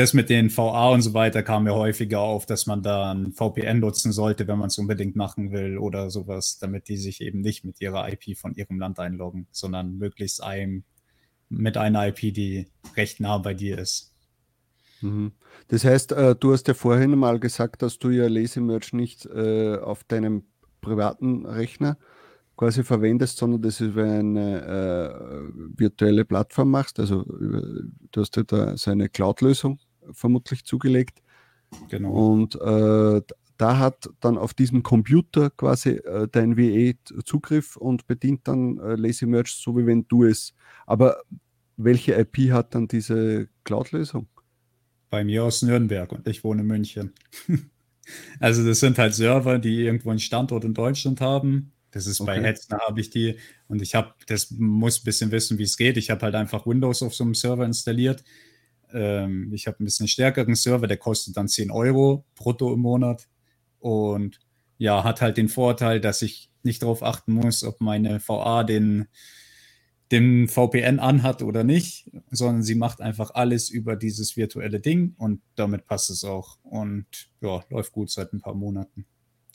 das mit den VA und so weiter kam mir häufiger auf, dass man da ein VPN nutzen sollte, wenn man es unbedingt machen will oder sowas, damit die sich eben nicht mit ihrer IP von ihrem Land einloggen, sondern möglichst einem mit einer IP, die recht nah bei dir ist. Mhm. Das heißt, äh, du hast ja vorhin mal gesagt, dass du ja Lazy-Merch nicht äh, auf deinem privaten Rechner quasi verwendest, sondern das über eine äh, virtuelle Plattform machst. Also du hast ja da so eine Cloud-Lösung vermutlich zugelegt. Genau. Und äh, da hat dann auf diesem Computer quasi äh, dein WE Zugriff und bedient dann äh, Lazy Merch, so wie wenn du es. Aber welche IP hat dann diese Cloud-Lösung? Bei mir aus Nürnberg und ich wohne in München. also das sind halt Server, die irgendwo einen Standort in Deutschland haben. Das ist okay. bei Hetzner habe ich die und ich habe, das muss ein bisschen wissen, wie es geht. Ich habe halt einfach Windows auf so einem Server installiert ähm, ich habe ein bisschen stärkeren Server, der kostet dann 10 Euro brutto im Monat. Und ja, hat halt den Vorteil, dass ich nicht darauf achten muss, ob meine VA den, den VPN anhat oder nicht, sondern sie macht einfach alles über dieses virtuelle Ding und damit passt es auch. Und ja, läuft gut seit ein paar Monaten.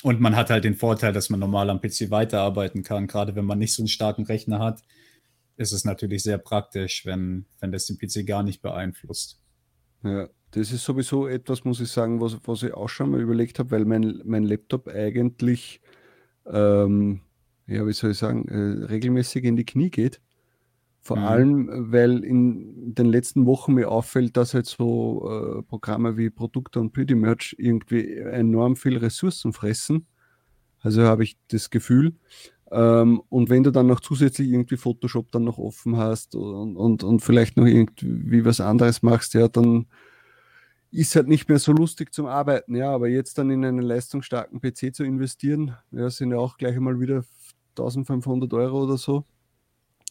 Und man hat halt den Vorteil, dass man normal am PC weiterarbeiten kann. Gerade wenn man nicht so einen starken Rechner hat, ist es natürlich sehr praktisch, wenn, wenn das den PC gar nicht beeinflusst. Ja, das ist sowieso etwas, muss ich sagen, was, was ich auch schon mal überlegt habe, weil mein, mein Laptop eigentlich, ähm, ja, wie soll ich sagen, äh, regelmäßig in die Knie geht. Vor mhm. allem, weil in den letzten Wochen mir auffällt, dass halt so äh, Programme wie Produkte und Pretty Merch irgendwie enorm viel Ressourcen fressen. Also habe ich das Gefühl. Ähm, und wenn du dann noch zusätzlich irgendwie Photoshop dann noch offen hast und, und, und vielleicht noch irgendwie was anderes machst, ja, dann ist halt nicht mehr so lustig zum Arbeiten, ja, aber jetzt dann in einen leistungsstarken PC zu investieren, ja, sind ja auch gleich einmal wieder 1500 Euro oder so.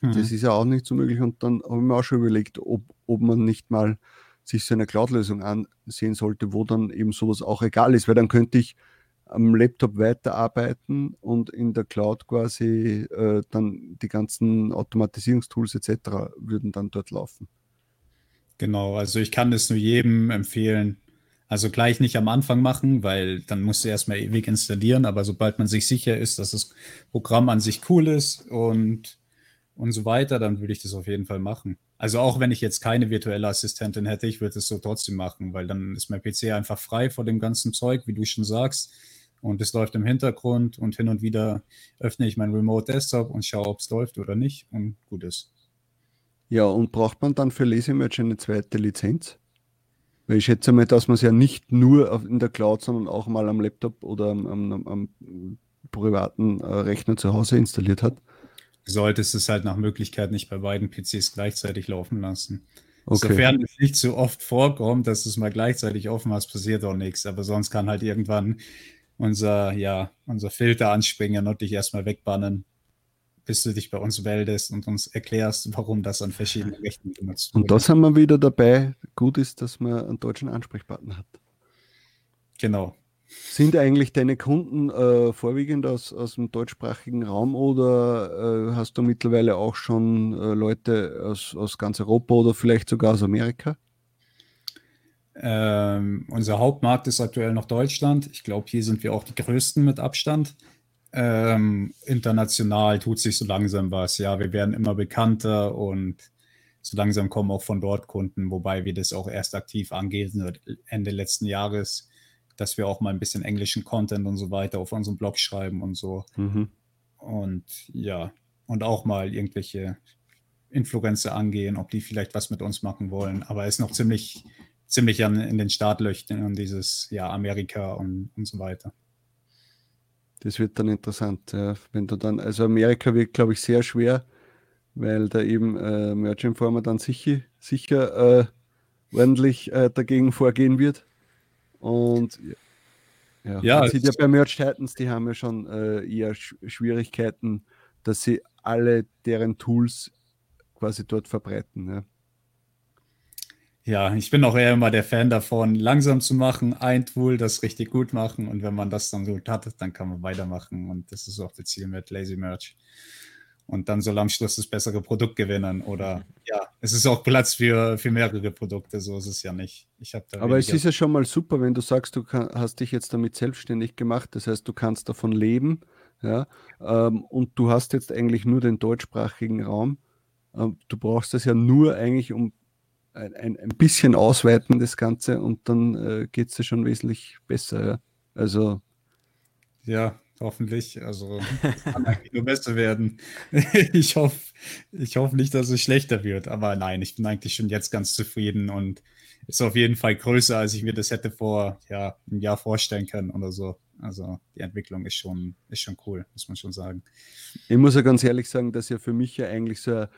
Mhm. Das ist ja auch nicht so möglich und dann habe ich mir auch schon überlegt, ob, ob man nicht mal sich so eine Cloud-Lösung ansehen sollte, wo dann eben sowas auch egal ist, weil dann könnte ich am Laptop weiterarbeiten und in der Cloud quasi äh, dann die ganzen Automatisierungstools etc. würden dann dort laufen. Genau, also ich kann es nur jedem empfehlen. Also gleich nicht am Anfang machen, weil dann musst du erstmal ewig installieren, aber sobald man sich sicher ist, dass das Programm an sich cool ist und, und so weiter, dann würde ich das auf jeden Fall machen. Also auch wenn ich jetzt keine virtuelle Assistentin hätte, ich würde es so trotzdem machen, weil dann ist mein PC einfach frei vor dem ganzen Zeug, wie du schon sagst. Und es läuft im Hintergrund und hin und wieder öffne ich meinen Remote Desktop und schaue, ob es läuft oder nicht und gut ist. Ja, und braucht man dann für Lesemerch eine zweite Lizenz? Weil ich schätze mal, dass man es ja nicht nur in der Cloud, sondern auch mal am Laptop oder am, am, am privaten äh, Rechner zu Hause installiert hat. Du solltest es halt nach Möglichkeit nicht bei beiden PCs gleichzeitig laufen lassen. Okay. Sofern es nicht so oft vorkommt, dass du es mal gleichzeitig offen hast, passiert auch nichts. Aber sonst kann halt irgendwann unser, ja, unser Filter anspringen und dich erstmal wegbannen bis du dich bei uns meldest und uns erklärst, warum das an verschiedenen Rechten genutzt wird. Und das haben wir wieder dabei. Gut ist, dass man einen deutschen Ansprechpartner hat. Genau. Sind eigentlich deine Kunden äh, vorwiegend aus, aus dem deutschsprachigen Raum oder äh, hast du mittlerweile auch schon äh, Leute aus, aus ganz Europa oder vielleicht sogar aus Amerika? Ähm, unser Hauptmarkt ist aktuell noch Deutschland. Ich glaube, hier sind wir auch die größten mit Abstand. Ähm, international tut sich so langsam was. Ja, wir werden immer bekannter und so langsam kommen auch von dort Kunden, wobei wir das auch erst aktiv angehen, Ende letzten Jahres, dass wir auch mal ein bisschen englischen Content und so weiter auf unserem Blog schreiben und so. Mhm. Und ja, und auch mal irgendwelche Influencer angehen, ob die vielleicht was mit uns machen wollen. Aber es ist noch ziemlich, ziemlich an, in den Startlöchern und dieses, ja, Amerika und, und so weiter. Das wird dann interessant, ja. wenn du dann, also Amerika wird, glaube ich, sehr schwer, weil da eben äh, Merch Informer dann sicher, sicher äh, ordentlich äh, dagegen vorgehen wird. Und ja, ja man sieht ja bei Merch Titans, die haben ja schon äh, eher Sch Schwierigkeiten, dass sie alle deren Tools quasi dort verbreiten. Ja. Ja, ich bin auch eher immer der Fan davon, langsam zu machen, ein Tool, das richtig gut machen. Und wenn man das dann gut hat, dann kann man weitermachen. Und das ist auch das Ziel mit Lazy Merch. Und dann soll am Schluss das bessere Produkt gewinnen. Oder ja, es ist auch Platz für, für mehrere Produkte, so ist es ja nicht. Ich Aber es ist ja schon mal super, wenn du sagst, du kann, hast dich jetzt damit selbstständig gemacht, das heißt, du kannst davon leben, ja, ähm, und du hast jetzt eigentlich nur den deutschsprachigen Raum. Ähm, du brauchst das ja nur eigentlich, um ein, ein, ein bisschen ausweiten, das Ganze, und dann äh, geht es ja schon wesentlich besser. Ja. Also. Ja, hoffentlich. Also kann eigentlich nur besser werden. ich hoffe ich hoff nicht, dass es schlechter wird. Aber nein, ich bin eigentlich schon jetzt ganz zufrieden und ist auf jeden Fall größer, als ich mir das hätte vor ja, einem Jahr vorstellen können oder so. Also die Entwicklung ist schon, ist schon cool, muss man schon sagen. Ich muss ja ganz ehrlich sagen, dass ja für mich ja eigentlich so ein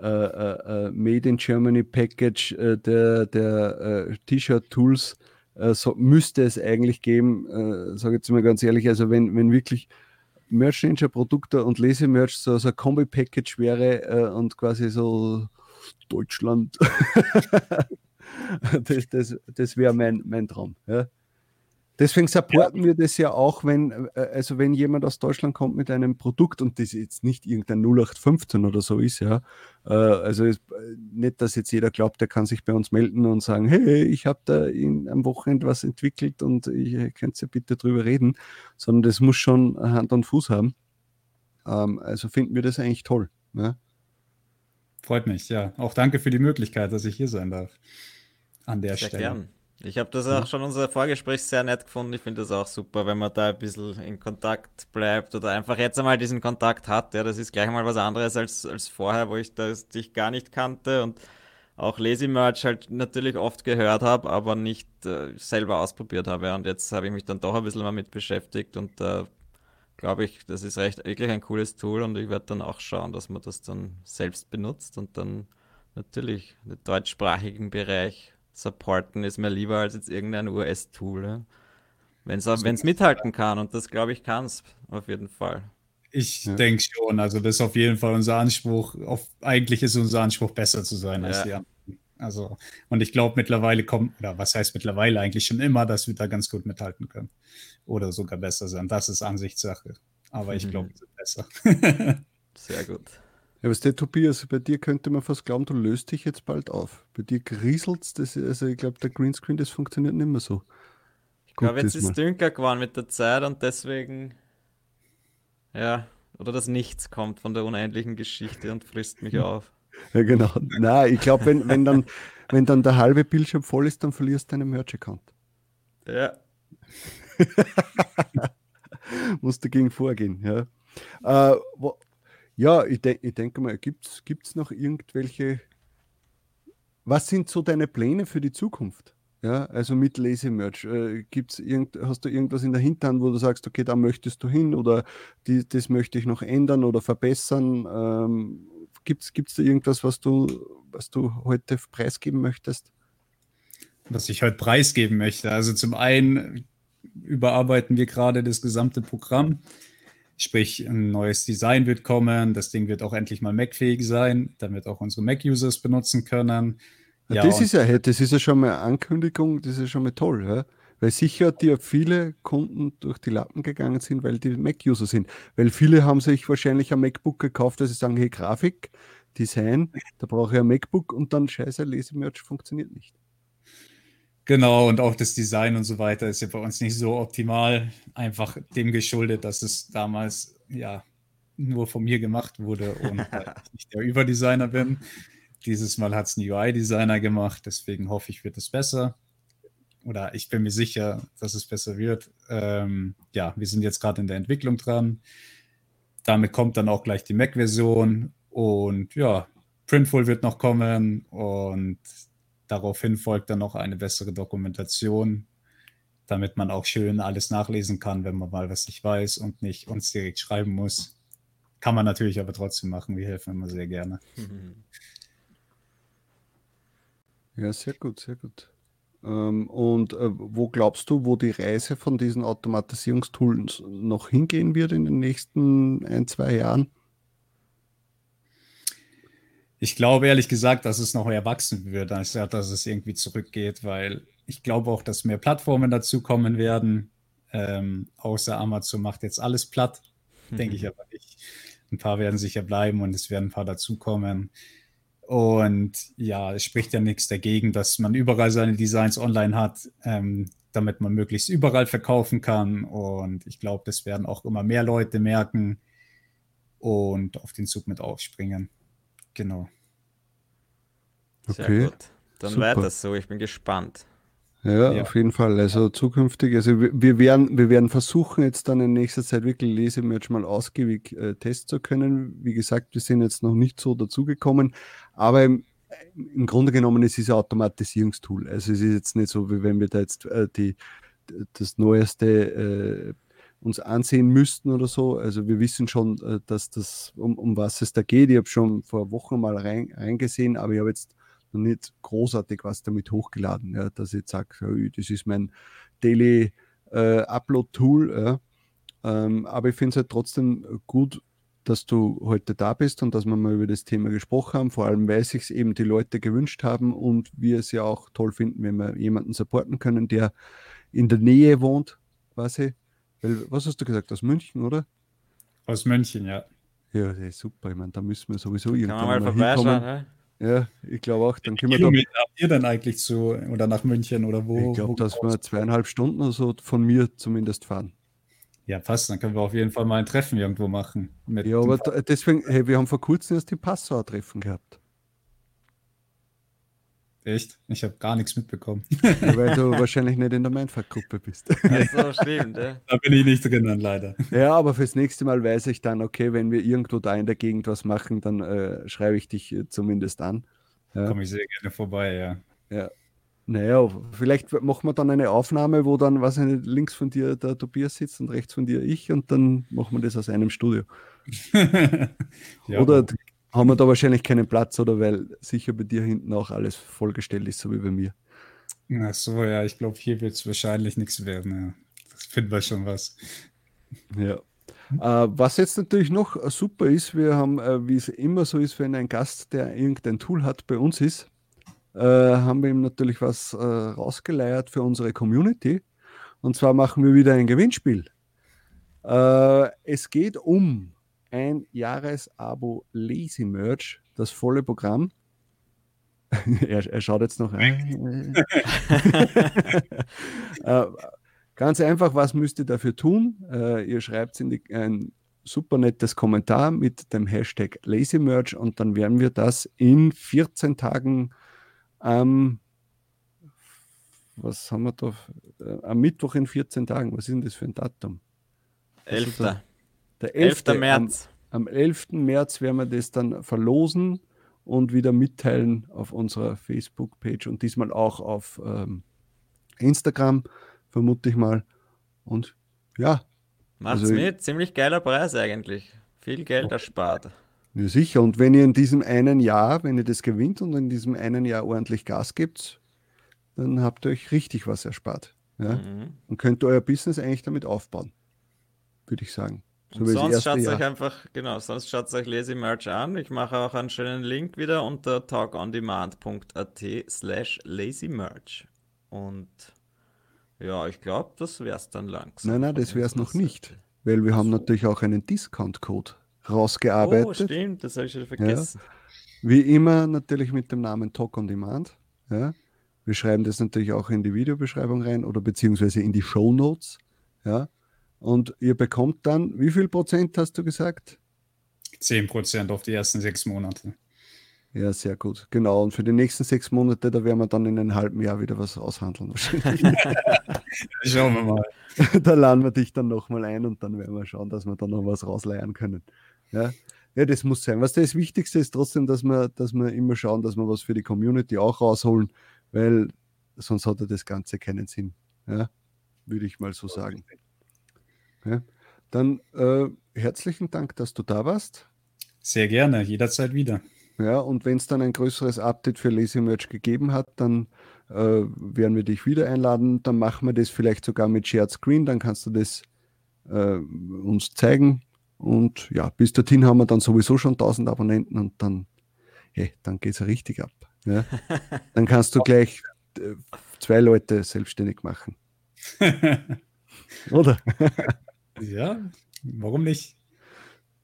Made in Germany Package äh, der, der äh, T-Shirt-Tools so, müsste es eigentlich geben, sage ich jetzt mal ganz ehrlich, also wenn, wenn wirklich Merch Ninja Produkte und Lesemerch so, so ein Kombi-Package wäre und quasi so Deutschland, das, das, das wäre mein, mein Traum. Ja. Deswegen supporten ja. wir das ja auch, wenn, äh, also wenn jemand aus Deutschland kommt mit einem Produkt und das jetzt nicht irgendein 0815 oder so ist, ja. Äh, also ist, äh, nicht, dass jetzt jeder glaubt, der kann sich bei uns melden und sagen, hey, ich habe da in, am Wochenende was entwickelt und ich könnt ja bitte drüber reden, sondern das muss schon Hand und Fuß haben. Ähm, also finden wir das eigentlich toll. Ja? Freut mich, ja. Auch danke für die Möglichkeit, dass ich hier sein darf. An der Sehr Stelle. Gern. Ich habe das auch schon unser Vorgespräch sehr nett gefunden. Ich finde das auch super, wenn man da ein bisschen in Kontakt bleibt oder einfach jetzt einmal diesen Kontakt hat. Ja, das ist gleich mal was anderes als, als vorher, wo ich das, dich gar nicht kannte und auch Lazy Merch halt natürlich oft gehört habe, aber nicht äh, selber ausprobiert habe. Und jetzt habe ich mich dann doch ein bisschen mal mit beschäftigt und da äh, glaube ich, das ist recht wirklich ein cooles Tool und ich werde dann auch schauen, dass man das dann selbst benutzt und dann natürlich den deutschsprachigen Bereich supporten ist mir lieber als jetzt irgendein US-Tool. Ja? Wenn es mithalten kann und das glaube ich kann es auf jeden Fall. Ich ja. denke schon, also das ist auf jeden Fall unser Anspruch. Auf, eigentlich ist unser Anspruch, besser zu sein ja. als die anderen. Also, und ich glaube, mittlerweile kommt, oder was heißt mittlerweile eigentlich schon immer, dass wir da ganz gut mithalten können. Oder sogar besser sein. Das ist Ansichtssache. Aber ich glaube, mhm. wir sind besser. Sehr gut. Ja, was der Tobias, bei dir könnte man fast glauben, du löst dich jetzt bald auf. Bei dir grieselt es, also ich glaube, der Greenscreen, das funktioniert nicht mehr so. Ich glaube, jetzt ist es dünker geworden mit der Zeit und deswegen, ja, oder das Nichts kommt von der unendlichen Geschichte und frisst mich auf. Ja, genau. Nein, ich glaube, wenn, wenn, dann, wenn dann der halbe Bildschirm voll ist, dann verlierst du deinen Merch-Account. Ja. Musst dagegen vorgehen, ja. Äh, wo, ja, ich, de ich denke mal, gibt es noch irgendwelche. Was sind so deine Pläne für die Zukunft? Ja, also mit Lazy Merch. Äh, gibt's hast du irgendwas in der Hinterhand, wo du sagst, okay, da möchtest du hin oder die, das möchte ich noch ändern oder verbessern? Ähm, es da irgendwas, was du, was du heute preisgeben möchtest? Was ich heute preisgeben möchte. Also zum einen überarbeiten wir gerade das gesamte Programm. Sprich, ein neues Design wird kommen, das Ding wird auch endlich mal Mac-fähig sein, damit auch unsere Mac-Users benutzen können. Ja, das, ist ja, das ist ja schon mal eine Ankündigung, das ist ja schon mal toll, ja? weil sicher dir viele Kunden durch die Lappen gegangen sind, weil die Mac-User sind. Weil viele haben sich wahrscheinlich ein MacBook gekauft, dass sie sagen, hey, Grafik, Design, da brauche ich ein MacBook und dann scheiße, Lesemerch funktioniert nicht. Genau, und auch das Design und so weiter ist ja bei uns nicht so optimal. Einfach dem geschuldet, dass es damals ja nur von mir gemacht wurde und ich nicht der Überdesigner bin. Dieses Mal hat es ein UI-Designer gemacht, deswegen hoffe ich, wird es besser. Oder ich bin mir sicher, dass es besser wird. Ähm, ja, wir sind jetzt gerade in der Entwicklung dran. Damit kommt dann auch gleich die Mac-Version und ja, Printful wird noch kommen und Daraufhin folgt dann noch eine bessere Dokumentation, damit man auch schön alles nachlesen kann, wenn man mal was nicht weiß und nicht uns direkt schreiben muss. Kann man natürlich aber trotzdem machen. Wir helfen immer sehr gerne. Ja, sehr gut, sehr gut. Ähm, und äh, wo glaubst du, wo die Reise von diesen Automatisierungstools noch hingehen wird in den nächsten ein, zwei Jahren? Ich glaube ehrlich gesagt, dass es noch erwachsen wird, anstatt dass es irgendwie zurückgeht, weil ich glaube auch, dass mehr Plattformen dazukommen werden. Ähm, außer Amazon macht jetzt alles platt, mhm. denke ich aber nicht. Ein paar werden sicher bleiben und es werden ein paar dazukommen. Und ja, es spricht ja nichts dagegen, dass man überall seine Designs online hat, ähm, damit man möglichst überall verkaufen kann. Und ich glaube, das werden auch immer mehr Leute merken und auf den Zug mit aufspringen. Genau. Sehr okay. gut. Dann Super. weiter so, ich bin gespannt. Ja, ja, auf jeden Fall. Also zukünftig, also wir, wir, werden, wir werden versuchen, jetzt dann in nächster Zeit wirklich Lesemerch mal ausgiebig äh, testen zu können. Wie gesagt, wir sind jetzt noch nicht so dazugekommen, aber im, im Grunde genommen ist es ein Automatisierungstool. Also es ist jetzt nicht so, wie wenn wir da jetzt äh, die, das Neueste äh, uns ansehen müssten oder so. Also wir wissen schon, äh, dass das, um, um was es da geht. Ich habe schon vor Wochen mal rein, reingesehen, aber ich habe jetzt noch nicht großartig was damit hochgeladen, ja, dass ich jetzt sage, das ist mein Daily äh, Upload-Tool. Ja. Ähm, aber ich finde es halt trotzdem gut, dass du heute da bist und dass wir mal über das Thema gesprochen haben. Vor allem, weil sich eben die Leute gewünscht haben und wir es ja auch toll finden, wenn wir jemanden supporten können, der in der Nähe wohnt, quasi. Weil, was hast du gesagt, aus München, oder? Aus München, ja. Ja, das ist super. Ich meine, da müssen wir sowieso irgendwann mal, mal vorbeischauen. Ne? Ja, ich glaube auch. Dann können wir Kilometer da, habt ihr dann eigentlich zu oder nach München oder wo? Ich glaube, dass wir zweieinhalb Stunden oder so von mir zumindest fahren. Ja, passt. Dann können wir auf jeden Fall mal ein Treffen irgendwo machen. ja, aber deswegen, hey, wir haben vor kurzem erst die Passauer Treffen gehabt. Echt? Ich habe gar nichts mitbekommen. Ja, weil du wahrscheinlich nicht in der Mindfuck-Gruppe bist. so, stimmt, ja. Da bin ich nicht drin, dann leider. Ja, aber fürs nächste Mal weiß ich dann, okay, wenn wir irgendwo da in der Gegend was machen, dann äh, schreibe ich dich äh, zumindest an. Ja. Komme ich sehr gerne vorbei, ja. Ja. Naja, vielleicht machen wir dann eine Aufnahme, wo dann, was nicht, links von dir der Tobias sitzt und rechts von dir ich und dann machen wir das aus einem Studio. ja, Oder haben wir da wahrscheinlich keinen Platz oder weil sicher bei dir hinten auch alles vollgestellt ist, so wie bei mir. Ach so, ja, ich glaube, hier wird es wahrscheinlich nichts werden. Ja. Das finden wir schon was. Ja. Äh, was jetzt natürlich noch super ist, wir haben, äh, wie es immer so ist, wenn ein Gast, der irgendein Tool hat, bei uns ist, äh, haben wir ihm natürlich was äh, rausgeleiert für unsere Community. Und zwar machen wir wieder ein Gewinnspiel. Äh, es geht um ein Jahresabo Lazy Merch, das volle Programm. er, er, schaut jetzt noch ein. äh, ganz einfach, was müsst ihr dafür tun? Äh, ihr schreibt in die, ein super nettes Kommentar mit dem Hashtag LazyMerch und dann werden wir das in 14 Tagen am, was haben wir da, äh, am Mittwoch in 14 Tagen, was ist denn das für ein Datum? 11. Der 11. 11. März. Am, am 11. März werden wir das dann verlosen und wieder mitteilen auf unserer Facebook-Page und diesmal auch auf ähm, Instagram, vermute ich mal. Und ja. Macht's also, mit, ziemlich geiler Preis eigentlich. Viel Geld erspart. Ja, sicher. Und wenn ihr in diesem einen Jahr, wenn ihr das gewinnt und in diesem einen Jahr ordentlich Gas gibt, dann habt ihr euch richtig was erspart. Ja? Mhm. Und könnt euer Business eigentlich damit aufbauen, würde ich sagen. So sonst schaut euch einfach, genau, sonst schaut euch Lazy Merch an. Ich mache auch einen schönen Link wieder unter talkondemand.at slash lazymerch. Und ja, ich glaube, das wäre es dann langsam. Nein, nein, das wäre es noch nicht. Weil wir haben natürlich auch einen Discount-Code rausgearbeitet. Oh, stimmt, das habe ich schon vergessen. Ja. Wie immer natürlich mit dem Namen Talk on Demand. Ja. Wir schreiben das natürlich auch in die Videobeschreibung rein oder beziehungsweise in die Show Notes. Ja. Und ihr bekommt dann, wie viel Prozent hast du gesagt? 10 Prozent auf die ersten sechs Monate. Ja, sehr gut. Genau. Und für die nächsten sechs Monate, da werden wir dann in einem halben Jahr wieder was aushandeln. schauen wir mal. Da laden wir dich dann nochmal ein und dann werden wir schauen, dass wir dann noch was rausleiern können. Ja, ja das muss sein. Was das Wichtigste ist trotzdem, dass wir, dass wir immer schauen, dass wir was für die Community auch rausholen, weil sonst hat ja das Ganze keinen Sinn. Ja, würde ich mal so sagen. Ja. Dann äh, herzlichen Dank, dass du da warst. Sehr gerne, jederzeit wieder. Ja, und wenn es dann ein größeres Update für Lazy Merch gegeben hat, dann äh, werden wir dich wieder einladen. Dann machen wir das vielleicht sogar mit Shared Screen, dann kannst du das äh, uns zeigen. Und ja, bis dorthin haben wir dann sowieso schon 1000 Abonnenten und dann, hey, dann geht es richtig ab. Ja? Dann kannst du gleich äh, zwei Leute selbstständig machen. Oder? ja, warum nicht?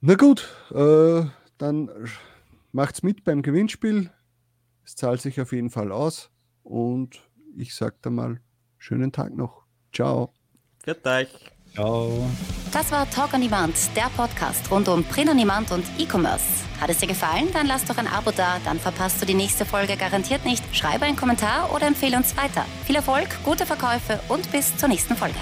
Na gut, äh, dann macht's mit beim Gewinnspiel. Es zahlt sich auf jeden Fall aus. Und ich sage da mal, schönen Tag noch. Ciao. Für euch. Ciao. Das war Talk on Demand, der Podcast rund um Print on Demand und E-Commerce. Hat es dir gefallen? Dann lass doch ein Abo da, dann verpasst du die nächste Folge garantiert nicht. Schreibe einen Kommentar oder empfehle uns weiter. Viel Erfolg, gute Verkäufe und bis zur nächsten Folge.